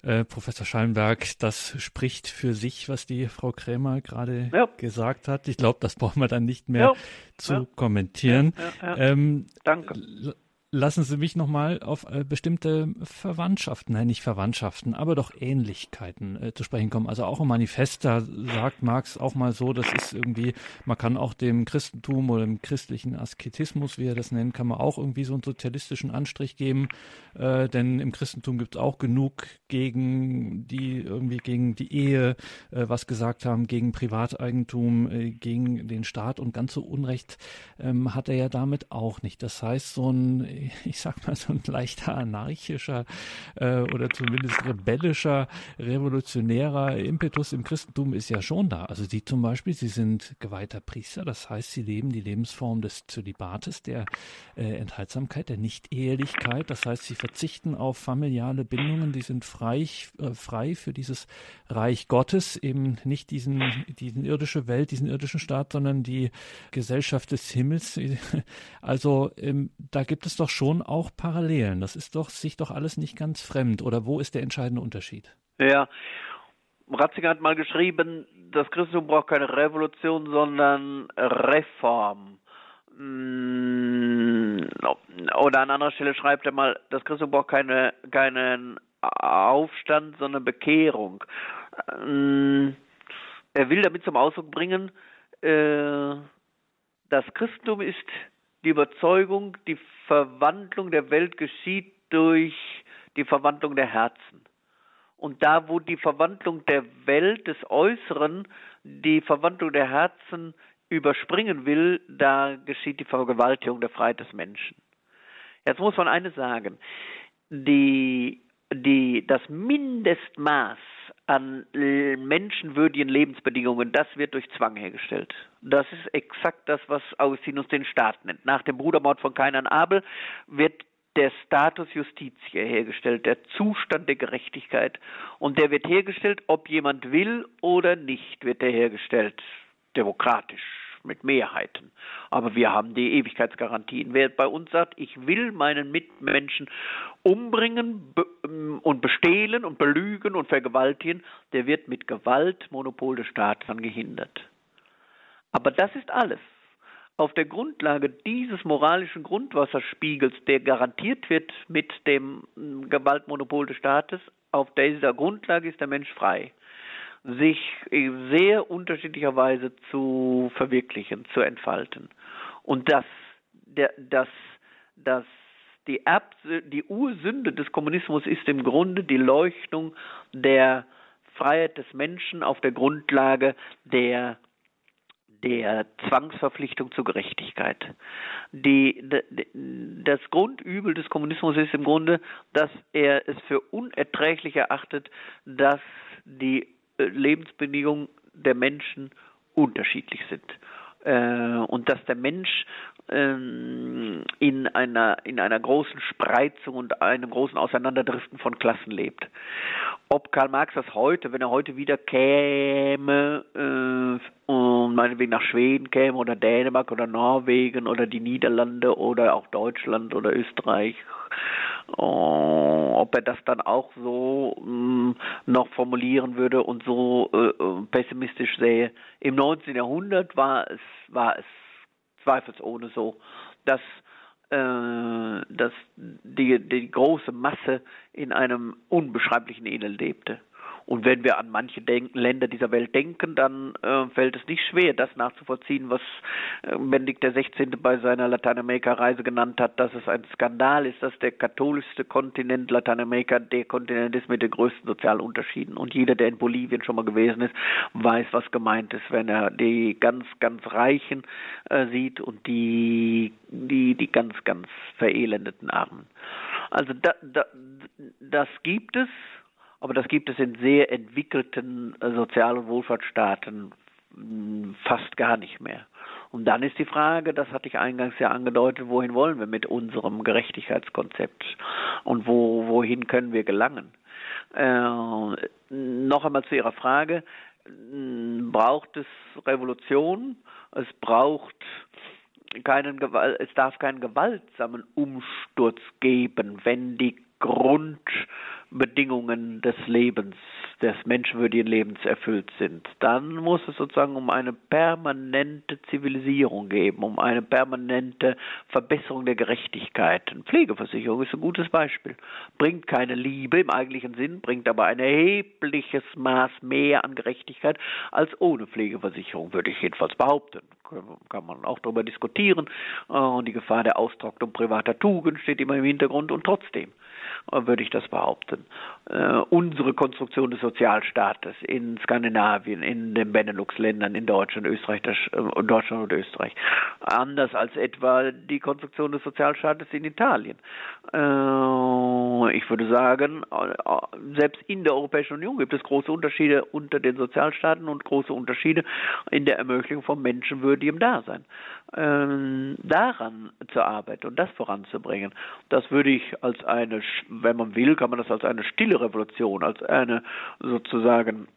Äh, Professor Schallenberg, das spricht für sich, was die Frau Krämer gerade ja. gesagt hat. Ich glaube, das brauchen wir dann nicht mehr ja. zu ja. kommentieren. Ähm, Danke. Lassen Sie mich nochmal auf äh, bestimmte Verwandtschaften, nein, nicht Verwandtschaften, aber doch Ähnlichkeiten äh, zu sprechen kommen. Also auch im Manifest, da sagt Marx auch mal so, das ist irgendwie, man kann auch dem Christentum oder dem christlichen Asketismus, wie er das nennt, kann man auch irgendwie so einen sozialistischen Anstrich geben. Äh, denn im Christentum gibt es auch genug gegen die, irgendwie gegen die Ehe, äh, was gesagt haben, gegen Privateigentum, äh, gegen den Staat und ganz so Unrecht ähm, hat er ja damit auch nicht. Das heißt, so ein ich sag mal, so ein leichter anarchischer äh, oder zumindest rebellischer, revolutionärer Impetus im Christentum ist ja schon da. Also Sie zum Beispiel, Sie sind geweihter Priester, das heißt, Sie leben die Lebensform des Zölibates, der äh, Enthaltsamkeit, der Nicht-Ehelichkeit. Das heißt, Sie verzichten auf familiale Bindungen, die sind frei, äh, frei für dieses Reich Gottes, eben nicht diesen, diesen irdische Welt, diesen irdischen Staat, sondern die Gesellschaft des Himmels. Also ähm, da gibt es doch doch schon auch Parallelen. Das ist doch sich doch alles nicht ganz fremd. Oder wo ist der entscheidende Unterschied? Ja, Ratzinger hat mal geschrieben, das Christentum braucht keine Revolution, sondern Reform. Mm, oder an anderer Stelle schreibt er mal, das Christentum braucht keine, keinen Aufstand, sondern Bekehrung. Mm, er will damit zum Ausdruck bringen, äh, das Christentum ist die Überzeugung, die Verwandlung der Welt geschieht durch die Verwandlung der Herzen. Und da, wo die Verwandlung der Welt des Äußeren die Verwandlung der Herzen überspringen will, da geschieht die Vergewaltigung der Freiheit des Menschen. Jetzt muss man eines sagen. Die, die, das Mindestmaß an menschenwürdigen Lebensbedingungen, das wird durch Zwang hergestellt. Das ist exakt das, was Augustinus den Staat nennt. Nach dem Brudermord von Kain an Abel wird der Status Justitia hergestellt, der Zustand der Gerechtigkeit. Und der wird hergestellt, ob jemand will oder nicht, wird der hergestellt. Demokratisch, mit Mehrheiten. Aber wir haben die Ewigkeitsgarantien. Wer bei uns sagt, ich will meinen Mitmenschen umbringen ähm, und bestehlen und belügen und vergewaltigen, der wird mit Gewalt Monopol des Staates dann gehindert. Aber das ist alles. Auf der Grundlage dieses moralischen Grundwasserspiegels, der garantiert wird mit dem hm, Gewaltmonopol des Staates, auf dieser Grundlage ist der Mensch frei sich sehr unterschiedlicher Weise zu verwirklichen, zu entfalten. Und das, der, das, das, die, Erb die Ursünde des Kommunismus ist im Grunde die Leuchtung der Freiheit des Menschen auf der Grundlage der der Zwangsverpflichtung zur Gerechtigkeit. Die, das Grundübel des Kommunismus ist im Grunde, dass er es für unerträglich erachtet, dass die Lebensbedingungen der Menschen unterschiedlich sind. Äh, und dass der Mensch ähm, in einer, in einer großen Spreizung und einem großen Auseinanderdriften von Klassen lebt. Ob Karl Marx das heute, wenn er heute wieder käme äh, und meinetwegen nach Schweden käme oder Dänemark oder Norwegen oder die Niederlande oder auch Deutschland oder Österreich ob er das dann auch so mh, mm, noch formulieren würde und so äh, äh pessimistisch sähe. Im 19. Jahrhundert war es, war es zweifelsohne so, dass äh, dass die, die große Masse in einem unbeschreiblichen Elend lebte. Und wenn wir an manche denken, Länder dieser Welt denken, dann äh, fällt es nicht schwer, das nachzuvollziehen, was äh, Benedikt XVI. bei seiner Lateinamerika-Reise genannt hat, dass es ein Skandal ist, dass der katholischste Kontinent Lateinamerika der Kontinent ist mit den größten sozialen Unterschieden. Und jeder, der in Bolivien schon mal gewesen ist, weiß, was gemeint ist, wenn er die ganz, ganz Reichen äh, sieht und die, die, die ganz, ganz verelendeten Armen. Also da, da, das gibt es aber das gibt es in sehr entwickelten äh, Sozial- und Wohlfahrtsstaaten hm, fast gar nicht mehr. Und dann ist die Frage, das hatte ich eingangs ja angedeutet, wohin wollen wir mit unserem Gerechtigkeitskonzept und wo, wohin können wir gelangen? Äh, noch einmal zu Ihrer Frage, hm, braucht es Revolution? Es braucht keinen Gewalt, es darf keinen gewaltsamen Umsturz geben, wenn die Grundbedingungen des Lebens, des menschenwürdigen Lebens erfüllt sind, dann muss es sozusagen um eine permanente Zivilisierung geben, um eine permanente Verbesserung der Gerechtigkeit. Eine Pflegeversicherung ist ein gutes Beispiel. Bringt keine Liebe im eigentlichen Sinn, bringt aber ein erhebliches Maß mehr an Gerechtigkeit als ohne Pflegeversicherung, würde ich jedenfalls behaupten. Kann man auch darüber diskutieren. Und die Gefahr der Austrocknung privater Tugend steht immer im Hintergrund und trotzdem würde ich das behaupten. Äh, unsere Konstruktion des Sozialstaates in Skandinavien, in den Benelux-Ländern, in Deutschland, Österreich, das, äh, Deutschland und Österreich, anders als etwa die Konstruktion des Sozialstaates in Italien. Äh, ich würde sagen, äh, selbst in der Europäischen Union gibt es große Unterschiede unter den Sozialstaaten und große Unterschiede in der Ermöglichung von menschenwürdigem Dasein. Ähm, daran zu arbeiten und das voranzubringen, das würde ich als eine wenn man will, kann man das als eine stille Revolution, als eine sozusagen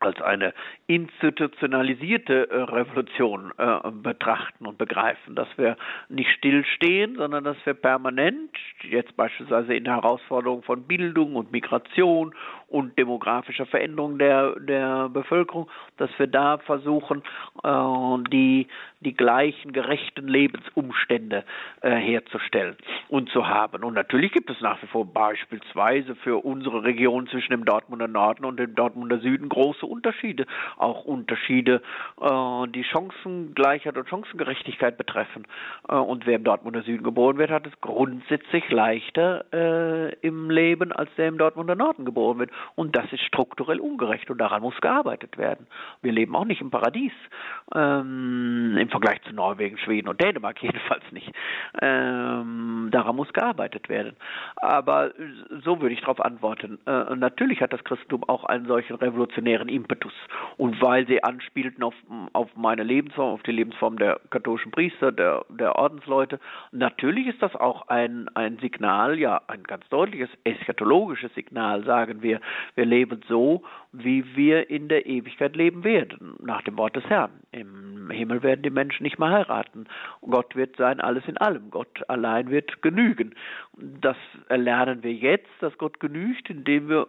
als eine institutionalisierte äh, Revolution äh, betrachten und begreifen, dass wir nicht stillstehen, sondern dass wir permanent, jetzt beispielsweise in Herausforderungen von Bildung und Migration und demografischer Veränderung der, der Bevölkerung, dass wir da versuchen, äh, die, die gleichen gerechten Lebensumstände äh, herzustellen und zu haben. Und natürlich gibt es nach wie vor beispielsweise für unsere Region zwischen dem Dortmunder Norden und dem Dortmunder Süden große Unterschiede, auch Unterschiede, äh, die Chancengleichheit und Chancengerechtigkeit betreffen. Äh, und wer im Dortmunder Süden geboren wird, hat es grundsätzlich leichter äh, im Leben, als der im Dortmunder Norden geboren wird. Und das ist strukturell ungerecht und daran muss gearbeitet werden. Wir leben auch nicht im Paradies. Ähm, im Vergleich zu Norwegen, Schweden und Dänemark jedenfalls nicht. Ähm, daran muss gearbeitet werden. Aber so würde ich darauf antworten. Äh, natürlich hat das Christentum auch einen solchen revolutionären Impetus. Und weil sie anspielten auf, auf meine Lebensform, auf die Lebensform der katholischen Priester, der, der Ordensleute, natürlich ist das auch ein, ein Signal, ja, ein ganz deutliches eschatologisches Signal, sagen wir. Wir leben so, wie wir in der Ewigkeit leben werden, nach dem Wort des Herrn. Im Himmel werden die Menschen nicht mehr heiraten. Gott wird sein alles in allem. Gott allein wird genügen. Das erlernen wir jetzt, dass Gott genügt, indem wir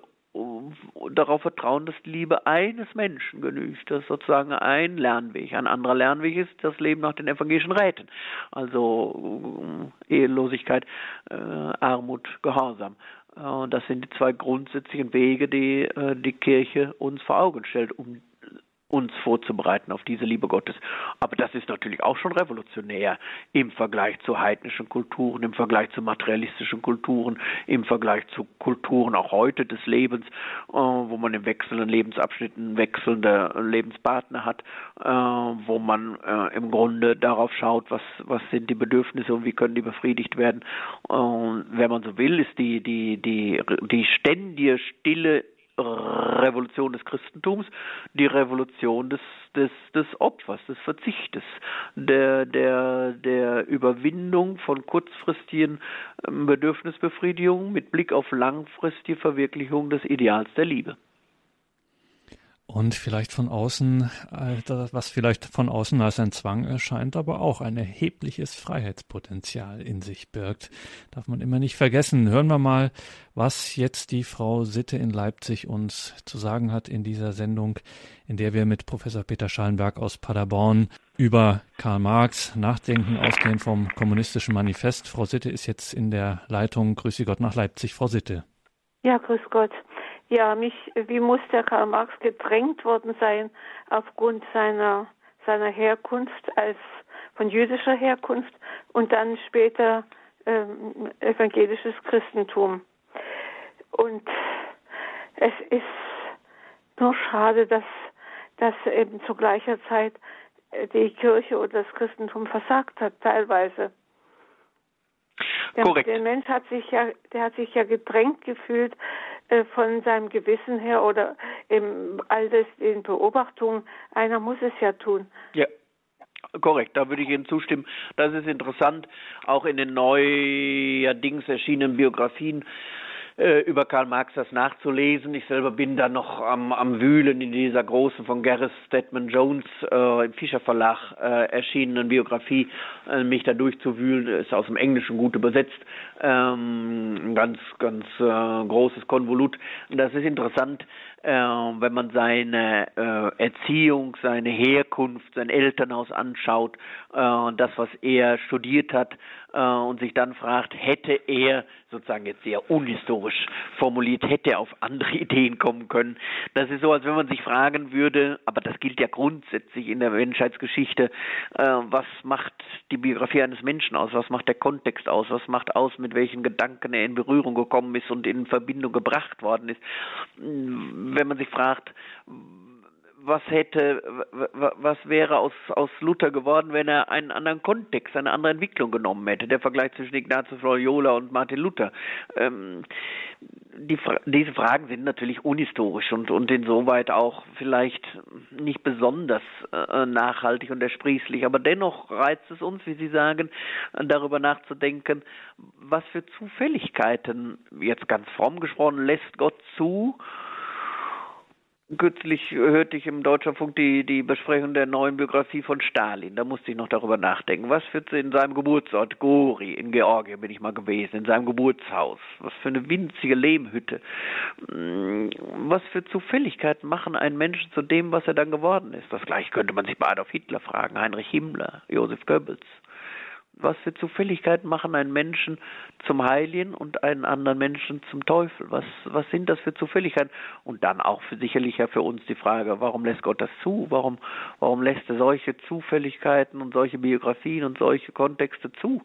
darauf vertrauen, dass die Liebe eines Menschen genügt. Das ist sozusagen ein Lernweg. Ein anderer Lernweg ist das Leben nach den evangelischen Räten. Also äh, Ehelosigkeit, äh, Armut, Gehorsam. Und das sind die zwei grundsätzlichen Wege, die äh, die Kirche uns vor Augen stellt, um uns vorzubereiten auf diese Liebe Gottes. Aber das ist natürlich auch schon revolutionär im Vergleich zu heidnischen Kulturen, im Vergleich zu materialistischen Kulturen, im Vergleich zu Kulturen auch heute des Lebens, äh, wo man in wechselnden Lebensabschnitten wechselnde Lebenspartner hat, äh, wo man äh, im Grunde darauf schaut, was, was sind die Bedürfnisse und wie können die befriedigt werden. Wenn man so will, ist die, die, die, die ständige Stille Revolution des Christentums, die Revolution des, des, des Opfers, des Verzichtes, der, der, der Überwindung von kurzfristigen ähm, Bedürfnisbefriedigungen mit Blick auf langfristige Verwirklichung des Ideals der Liebe. Und vielleicht von außen, äh, was vielleicht von außen als ein Zwang erscheint, aber auch ein erhebliches Freiheitspotenzial in sich birgt. Darf man immer nicht vergessen. Hören wir mal, was jetzt die Frau Sitte in Leipzig uns zu sagen hat in dieser Sendung, in der wir mit Professor Peter Schallenberg aus Paderborn über Karl Marx nachdenken, ausgehend vom kommunistischen Manifest. Frau Sitte ist jetzt in der Leitung. Grüße Gott nach Leipzig. Frau Sitte. Ja, grüß Gott. Ja, mich, wie muss der Karl Marx gedrängt worden sein aufgrund seiner, seiner Herkunft als von jüdischer Herkunft und dann später ähm, evangelisches Christentum. Und es ist nur schade, dass, dass eben zu gleicher Zeit die Kirche oder das Christentum versagt hat, teilweise. Der, Korrekt. der Mensch hat sich ja, der hat sich ja gedrängt gefühlt äh, von seinem Gewissen her oder im all das in Beobachtung. Einer muss es ja tun. Ja. Korrekt, da würde ich Ihnen zustimmen. Das ist interessant. Auch in den neuerdings erschienenen Biografien äh, über Karl Marx das nachzulesen. Ich selber bin da noch am, am Wühlen in dieser großen von Gareth Stedman Jones äh, im Fischer Verlag äh, erschienenen Biografie, äh, mich da durchzuwühlen. Ist aus dem Englischen gut übersetzt. Ähm, ganz, ganz äh, großes Konvolut. Das ist interessant, äh, wenn man seine äh, Erziehung, seine Herkunft, sein Elternhaus anschaut, äh, das, was er studiert hat, äh, und sich dann fragt, hätte er sozusagen jetzt sehr unhistorisch formuliert, hätte er auf andere Ideen kommen können. Das ist so, als wenn man sich fragen würde, aber das gilt ja grundsätzlich in der Menschheitsgeschichte, äh, was macht die Biografie eines Menschen aus, was macht der Kontext aus, was macht aus, mit welchen Gedanken er in Berührung gekommen ist und in Verbindung gebracht worden ist. Wenn man sich fragt, was hätte, was wäre aus, aus Luther geworden, wenn er einen anderen Kontext, eine andere Entwicklung genommen hätte? Der Vergleich zwischen Ignatius Loyola und Martin Luther. Ähm, die, diese Fragen sind natürlich unhistorisch und, und insoweit auch vielleicht nicht besonders äh, nachhaltig und ersprießlich, aber dennoch reizt es uns, wie Sie sagen, darüber nachzudenken, was für Zufälligkeiten, jetzt ganz fromm gesprochen, lässt Gott zu, Kürzlich hörte ich im Deutschlandfunk die, die Besprechung der neuen Biografie von Stalin. Da musste ich noch darüber nachdenken. Was für in seinem Geburtsort, Gori, in Georgien bin ich mal gewesen, in seinem Geburtshaus. Was für eine winzige Lehmhütte. Hm, was für Zufälligkeiten machen einen Menschen zu dem, was er dann geworden ist. Das gleiche könnte man sich bei Adolf Hitler fragen, Heinrich Himmler, Josef Goebbels. Was für Zufälligkeiten machen einen Menschen zum Heiligen und einen anderen Menschen zum Teufel? Was, was sind das für Zufälligkeiten? Und dann auch für, sicherlich ja für uns die Frage, warum lässt Gott das zu? Warum, warum lässt er solche Zufälligkeiten und solche Biografien und solche Kontexte zu,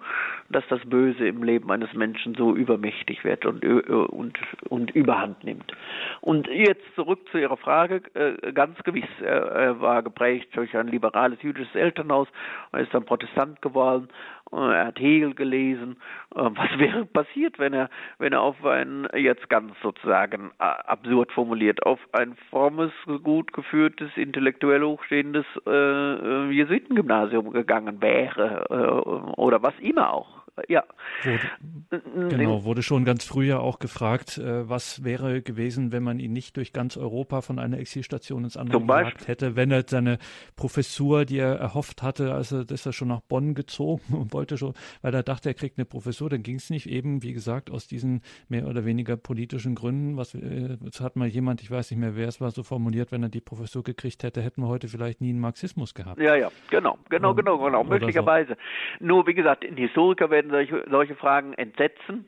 dass das Böse im Leben eines Menschen so übermächtig wird und, und, und überhand nimmt? Und jetzt zurück zu Ihrer Frage. Äh, ganz gewiss, er war geprägt durch ein liberales jüdisches Elternhaus, er ist dann Protestant geworden er hat Hegel gelesen. Äh, was wäre passiert, wenn er, wenn er auf ein, jetzt ganz sozusagen äh, absurd formuliert, auf ein frommes, gut geführtes, intellektuell hochstehendes äh, Jesuitengymnasium gegangen wäre äh, oder was immer auch? Ja. Wurde, genau, wurde schon ganz früh ja auch gefragt, äh, was wäre gewesen, wenn man ihn nicht durch ganz Europa von einer Exilstation ins andere gejagt hätte, wenn er seine Professur, die er erhofft hatte, also ist er schon nach Bonn gezogen und wollte schon, weil er dachte, er kriegt eine Professur, dann ging es nicht eben, wie gesagt, aus diesen mehr oder weniger politischen Gründen. Was äh, hat mal jemand, ich weiß nicht mehr, wer es war, so formuliert, wenn er die Professur gekriegt hätte, hätten wir heute vielleicht nie einen Marxismus gehabt. Ja, ja, genau, genau, genau, genau, möglicherweise. So. Nur wie gesagt, in Historiker werden werden solche, solche Fragen entsetzen.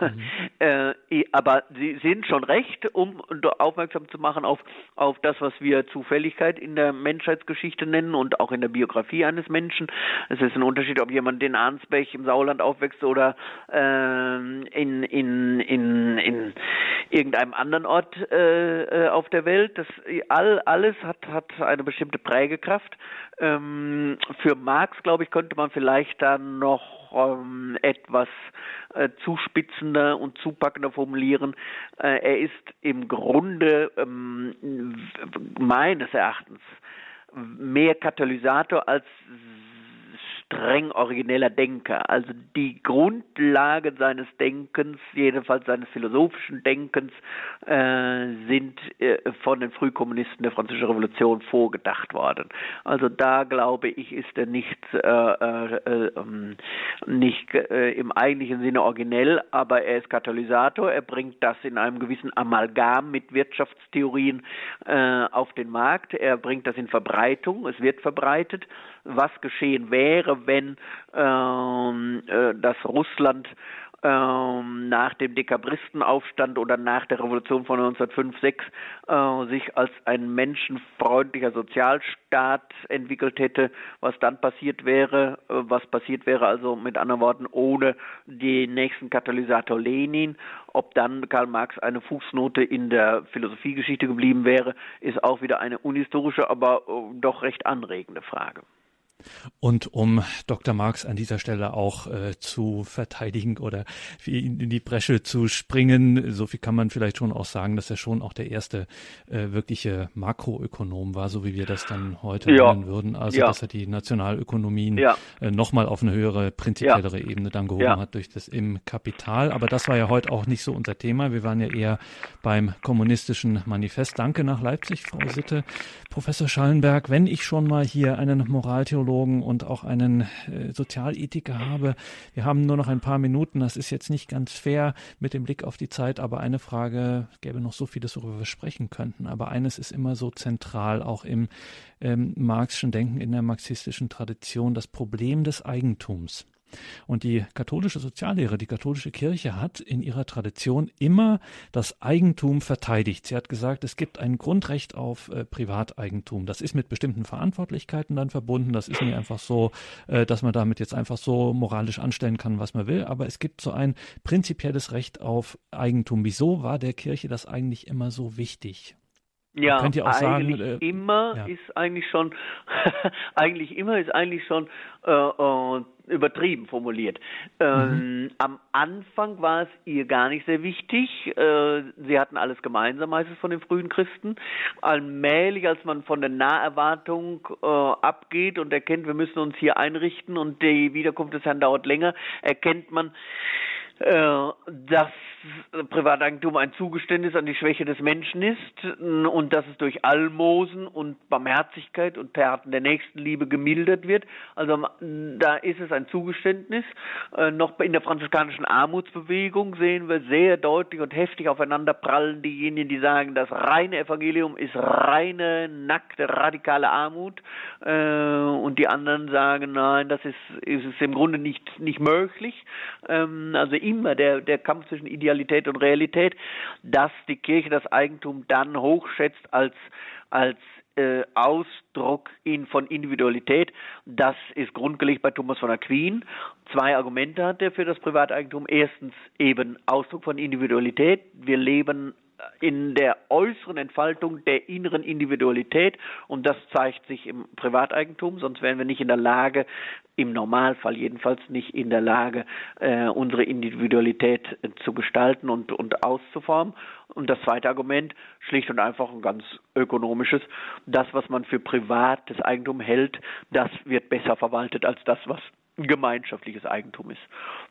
Mhm. äh, aber Sie sind schon recht, um aufmerksam zu machen auf, auf das, was wir Zufälligkeit in der Menschheitsgeschichte nennen und auch in der Biografie eines Menschen. Es ist ein Unterschied, ob jemand in Arnsbech im Sauerland aufwächst oder äh, in, in, in, in irgendeinem anderen Ort äh, äh, auf der Welt. Das all, alles hat, hat eine bestimmte Prägekraft. Ähm, für Marx, glaube ich, könnte man vielleicht dann noch ähm, etwas äh, zuspitzender und zupackender formulieren. Äh, er ist im Grunde ähm, meines Erachtens mehr Katalysator als streng origineller Denker. Also die Grundlage seines Denkens, jedenfalls seines philosophischen Denkens, äh, sind äh, von den Frühkommunisten der Französischen Revolution vorgedacht worden. Also da glaube ich, ist er nicht, äh, äh, ähm, nicht äh, im eigentlichen Sinne originell, aber er ist Katalysator. Er bringt das in einem gewissen Amalgam mit Wirtschaftstheorien äh, auf den Markt. Er bringt das in Verbreitung. Es wird verbreitet was geschehen wäre, wenn ähm, äh, das Russland ähm, nach dem Dekabristenaufstand oder nach der Revolution von 1905, 6 äh, sich als ein menschenfreundlicher Sozialstaat entwickelt hätte, was dann passiert wäre, äh, was passiert wäre also mit anderen Worten ohne den nächsten Katalysator Lenin, ob dann Karl Marx eine Fußnote in der Philosophiegeschichte geblieben wäre, ist auch wieder eine unhistorische, aber äh, doch recht anregende Frage. Und um Dr. Marx an dieser Stelle auch äh, zu verteidigen oder in die Bresche zu springen, so viel kann man vielleicht schon auch sagen, dass er schon auch der erste äh, wirkliche Makroökonom war, so wie wir das dann heute ja. nennen würden. Also ja. dass er die Nationalökonomien ja. äh, nochmal auf eine höhere, prinzipiellere. Ebene dann gehoben hat durch das im Kapital. Aber das war ja heute auch nicht so unser Thema. Wir waren ja eher beim kommunistischen Manifest. Danke nach Leipzig, Frau Sitte. Professor Schallenberg, wenn ich schon mal hier einen Moraltheologen Psychologen und auch einen äh, Sozialethiker habe. Wir haben nur noch ein paar Minuten. Das ist jetzt nicht ganz fair mit dem Blick auf die Zeit, aber eine Frage, gäbe noch so vieles, worüber wir sprechen könnten. Aber eines ist immer so zentral, auch im ähm, marxischen Denken, in der marxistischen Tradition, das Problem des Eigentums. Und die katholische Soziallehre, die katholische Kirche hat in ihrer Tradition immer das Eigentum verteidigt. Sie hat gesagt, es gibt ein Grundrecht auf äh, Privateigentum. Das ist mit bestimmten Verantwortlichkeiten dann verbunden. Das ist nicht einfach so, äh, dass man damit jetzt einfach so moralisch anstellen kann, was man will. Aber es gibt so ein prinzipielles Recht auf Eigentum. Wieso war der Kirche das eigentlich immer so wichtig? Ja, könnt ihr auch eigentlich sagen, äh, immer ja. ist eigentlich schon, eigentlich immer ist eigentlich schon äh, äh, übertrieben formuliert. Ähm, mhm. Am Anfang war es ihr gar nicht sehr wichtig. Äh, sie hatten alles gemeinsam, heißt es von den frühen Christen. Allmählich, als man von der Naherwartung äh, abgeht und erkennt, wir müssen uns hier einrichten und die Wiederkunft des Herrn dauert länger, erkennt man, dass Privateigentum ein Zugeständnis an die Schwäche des Menschen ist und dass es durch Almosen und Barmherzigkeit und Taten der Nächstenliebe gemildert wird. Also da ist es ein Zugeständnis. Äh, noch in der franziskanischen Armutsbewegung sehen wir sehr deutlich und heftig aufeinander prallen diejenigen, die sagen, das reine Evangelium ist reine, nackte, radikale Armut äh, und die anderen sagen, nein, das ist, ist es im Grunde nicht, nicht möglich. Ähm, also immer der, der Kampf zwischen Idealität und Realität, dass die Kirche das Eigentum dann hochschätzt als, als äh, Ausdruck in, von Individualität. Das ist grundgelegt bei Thomas von Aquin. Zwei Argumente hat er für das Privateigentum. Erstens eben Ausdruck von Individualität. Wir leben in der äußeren Entfaltung der inneren Individualität und das zeigt sich im Privateigentum, sonst wären wir nicht in der Lage, im Normalfall jedenfalls nicht in der Lage, äh, unsere Individualität äh, zu gestalten und, und auszuformen. Und das zweite Argument, schlicht und einfach ein ganz ökonomisches, das, was man für privates Eigentum hält, das wird besser verwaltet als das, was gemeinschaftliches Eigentum ist.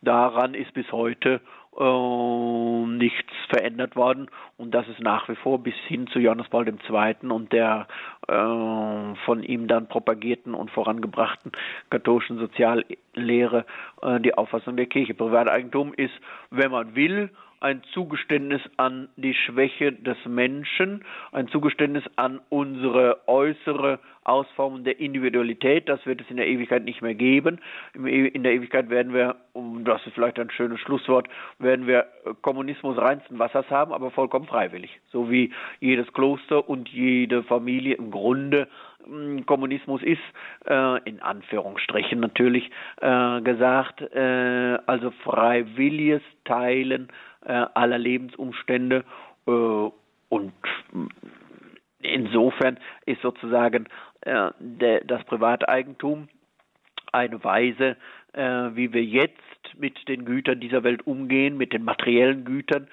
Daran ist bis heute äh, nichts verändert worden und das ist nach wie vor bis hin zu Johannes Paul II. und der äh, von ihm dann propagierten und vorangebrachten katholischen Soziallehre äh, die Auffassung der Kirche. Privateigentum ist, wenn man will, ein Zugeständnis an die Schwäche des Menschen, ein Zugeständnis an unsere äußere Ausformung der Individualität. Das wird es in der Ewigkeit nicht mehr geben. E, in der Ewigkeit werden wir, das ist vielleicht ein schönes Schlusswort, werden wir Kommunismus reinsten Wassers haben, aber vollkommen freiwillig. So wie jedes Kloster und jede Familie im Grunde hm, Kommunismus ist, äh, in Anführungsstrichen natürlich äh, gesagt, äh, also freiwilliges Teilen aller Lebensumstände äh, und insofern ist sozusagen äh, das Privateigentum eine Weise, äh, wie wir jetzt mit den Gütern dieser Welt umgehen, mit den materiellen Gütern äh,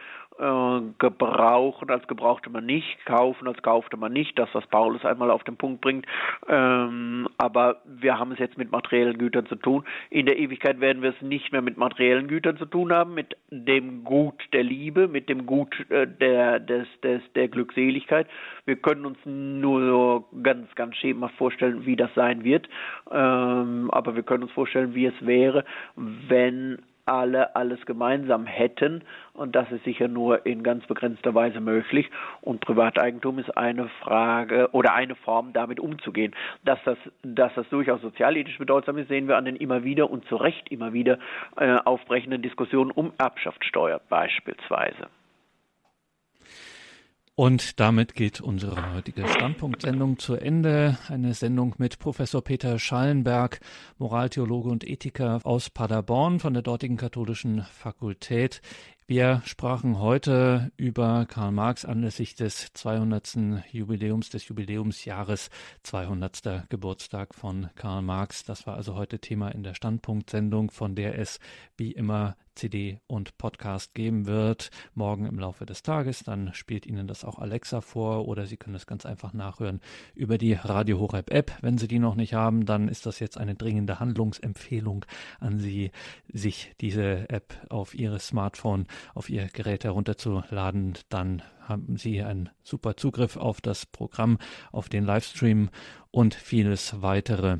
gebrauchen, als gebrauchte man nicht, kaufen, als kaufte man nicht, das, was Paulus einmal auf den Punkt bringt. Ähm, aber wir haben es jetzt mit materiellen Gütern zu tun. In der Ewigkeit werden wir es nicht mehr mit materiellen Gütern zu tun haben, mit dem Gut der Liebe, mit dem Gut äh, der, des, des, der Glückseligkeit. Wir können uns nur ganz, ganz schemenhaft vorstellen, wie das sein wird. Ähm, aber wir können uns vorstellen, wie es wäre, wenn alle alles gemeinsam hätten und das ist sicher nur in ganz begrenzter Weise möglich und Privateigentum ist eine Frage oder eine Form damit umzugehen. Dass das, dass das durchaus sozialethisch bedeutsam ist, sehen wir an den immer wieder und zu Recht immer wieder äh, aufbrechenden Diskussionen um Erbschaftssteuer beispielsweise. Und damit geht unsere heutige Standpunktsendung zu Ende. Eine Sendung mit Professor Peter Schallenberg, Moraltheologe und Ethiker aus Paderborn von der dortigen katholischen Fakultät. Wir sprachen heute über Karl Marx anlässlich des 200. Jubiläums, des Jubiläumsjahres, 200. Geburtstag von Karl Marx. Das war also heute Thema in der Standpunktsendung, von der es wie immer CD und Podcast geben wird, morgen im Laufe des Tages. Dann spielt Ihnen das auch Alexa vor oder Sie können es ganz einfach nachhören über die Radio Horeb App. Wenn Sie die noch nicht haben, dann ist das jetzt eine dringende Handlungsempfehlung an Sie, sich diese App auf Ihr Smartphone, auf Ihr Gerät herunterzuladen. Dann haben Sie einen super Zugriff auf das Programm, auf den Livestream und vieles weitere.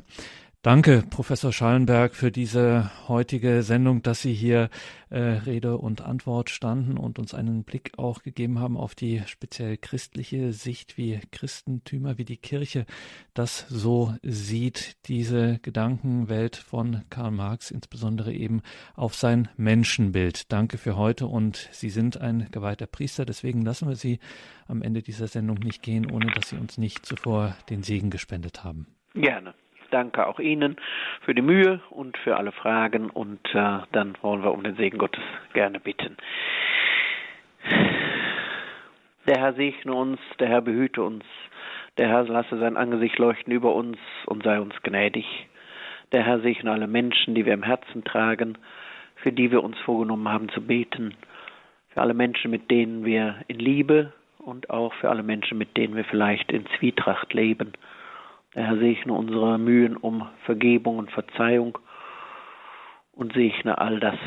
Danke, Professor Schallenberg, für diese heutige Sendung, dass Sie hier äh, Rede und Antwort standen und uns einen Blick auch gegeben haben auf die speziell christliche Sicht, wie Christentümer, wie die Kirche das so sieht, diese Gedankenwelt von Karl Marx, insbesondere eben auf sein Menschenbild. Danke für heute und Sie sind ein geweihter Priester, deswegen lassen wir Sie am Ende dieser Sendung nicht gehen, ohne dass Sie uns nicht zuvor den Segen gespendet haben. Gerne danke auch Ihnen für die Mühe und für alle Fragen und äh, dann wollen wir um den Segen Gottes gerne bitten. Der Herr segne uns, der Herr behüte uns, der Herr lasse sein Angesicht leuchten über uns und sei uns gnädig. Der Herr segne alle Menschen, die wir im Herzen tragen, für die wir uns vorgenommen haben zu beten, für alle Menschen, mit denen wir in Liebe und auch für alle Menschen, mit denen wir vielleicht in Zwietracht leben. Der Herr segne unsere Mühen um Vergebung und Verzeihung und segne all das,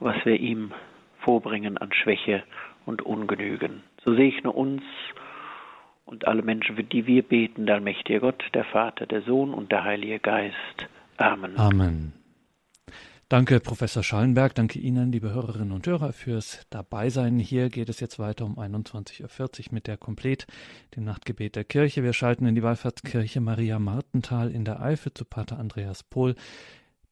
was wir ihm vorbringen an Schwäche und Ungenügen. So segne uns und alle Menschen, für die wir beten, der allmächtige Gott, der Vater, der Sohn und der Heilige Geist. Amen. Amen. Danke, Professor Schallenberg. Danke Ihnen, liebe Hörerinnen und Hörer, fürs Dabeisein. Hier geht es jetzt weiter um 21.40 Uhr mit der Komplet, dem Nachtgebet der Kirche. Wir schalten in die Wallfahrtskirche Maria Martenthal in der Eifel zu Pater Andreas Pohl.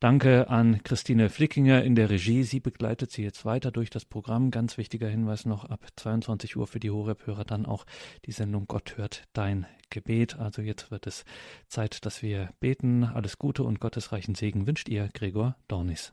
Danke an Christine Flickinger in der Regie. Sie begleitet Sie jetzt weiter durch das Programm. Ganz wichtiger Hinweis noch ab 22 Uhr für die Horeb-Hörer dann auch die Sendung Gott hört dein Gebet. Also jetzt wird es Zeit, dass wir beten. Alles Gute und gottesreichen Segen wünscht ihr Gregor Dornis.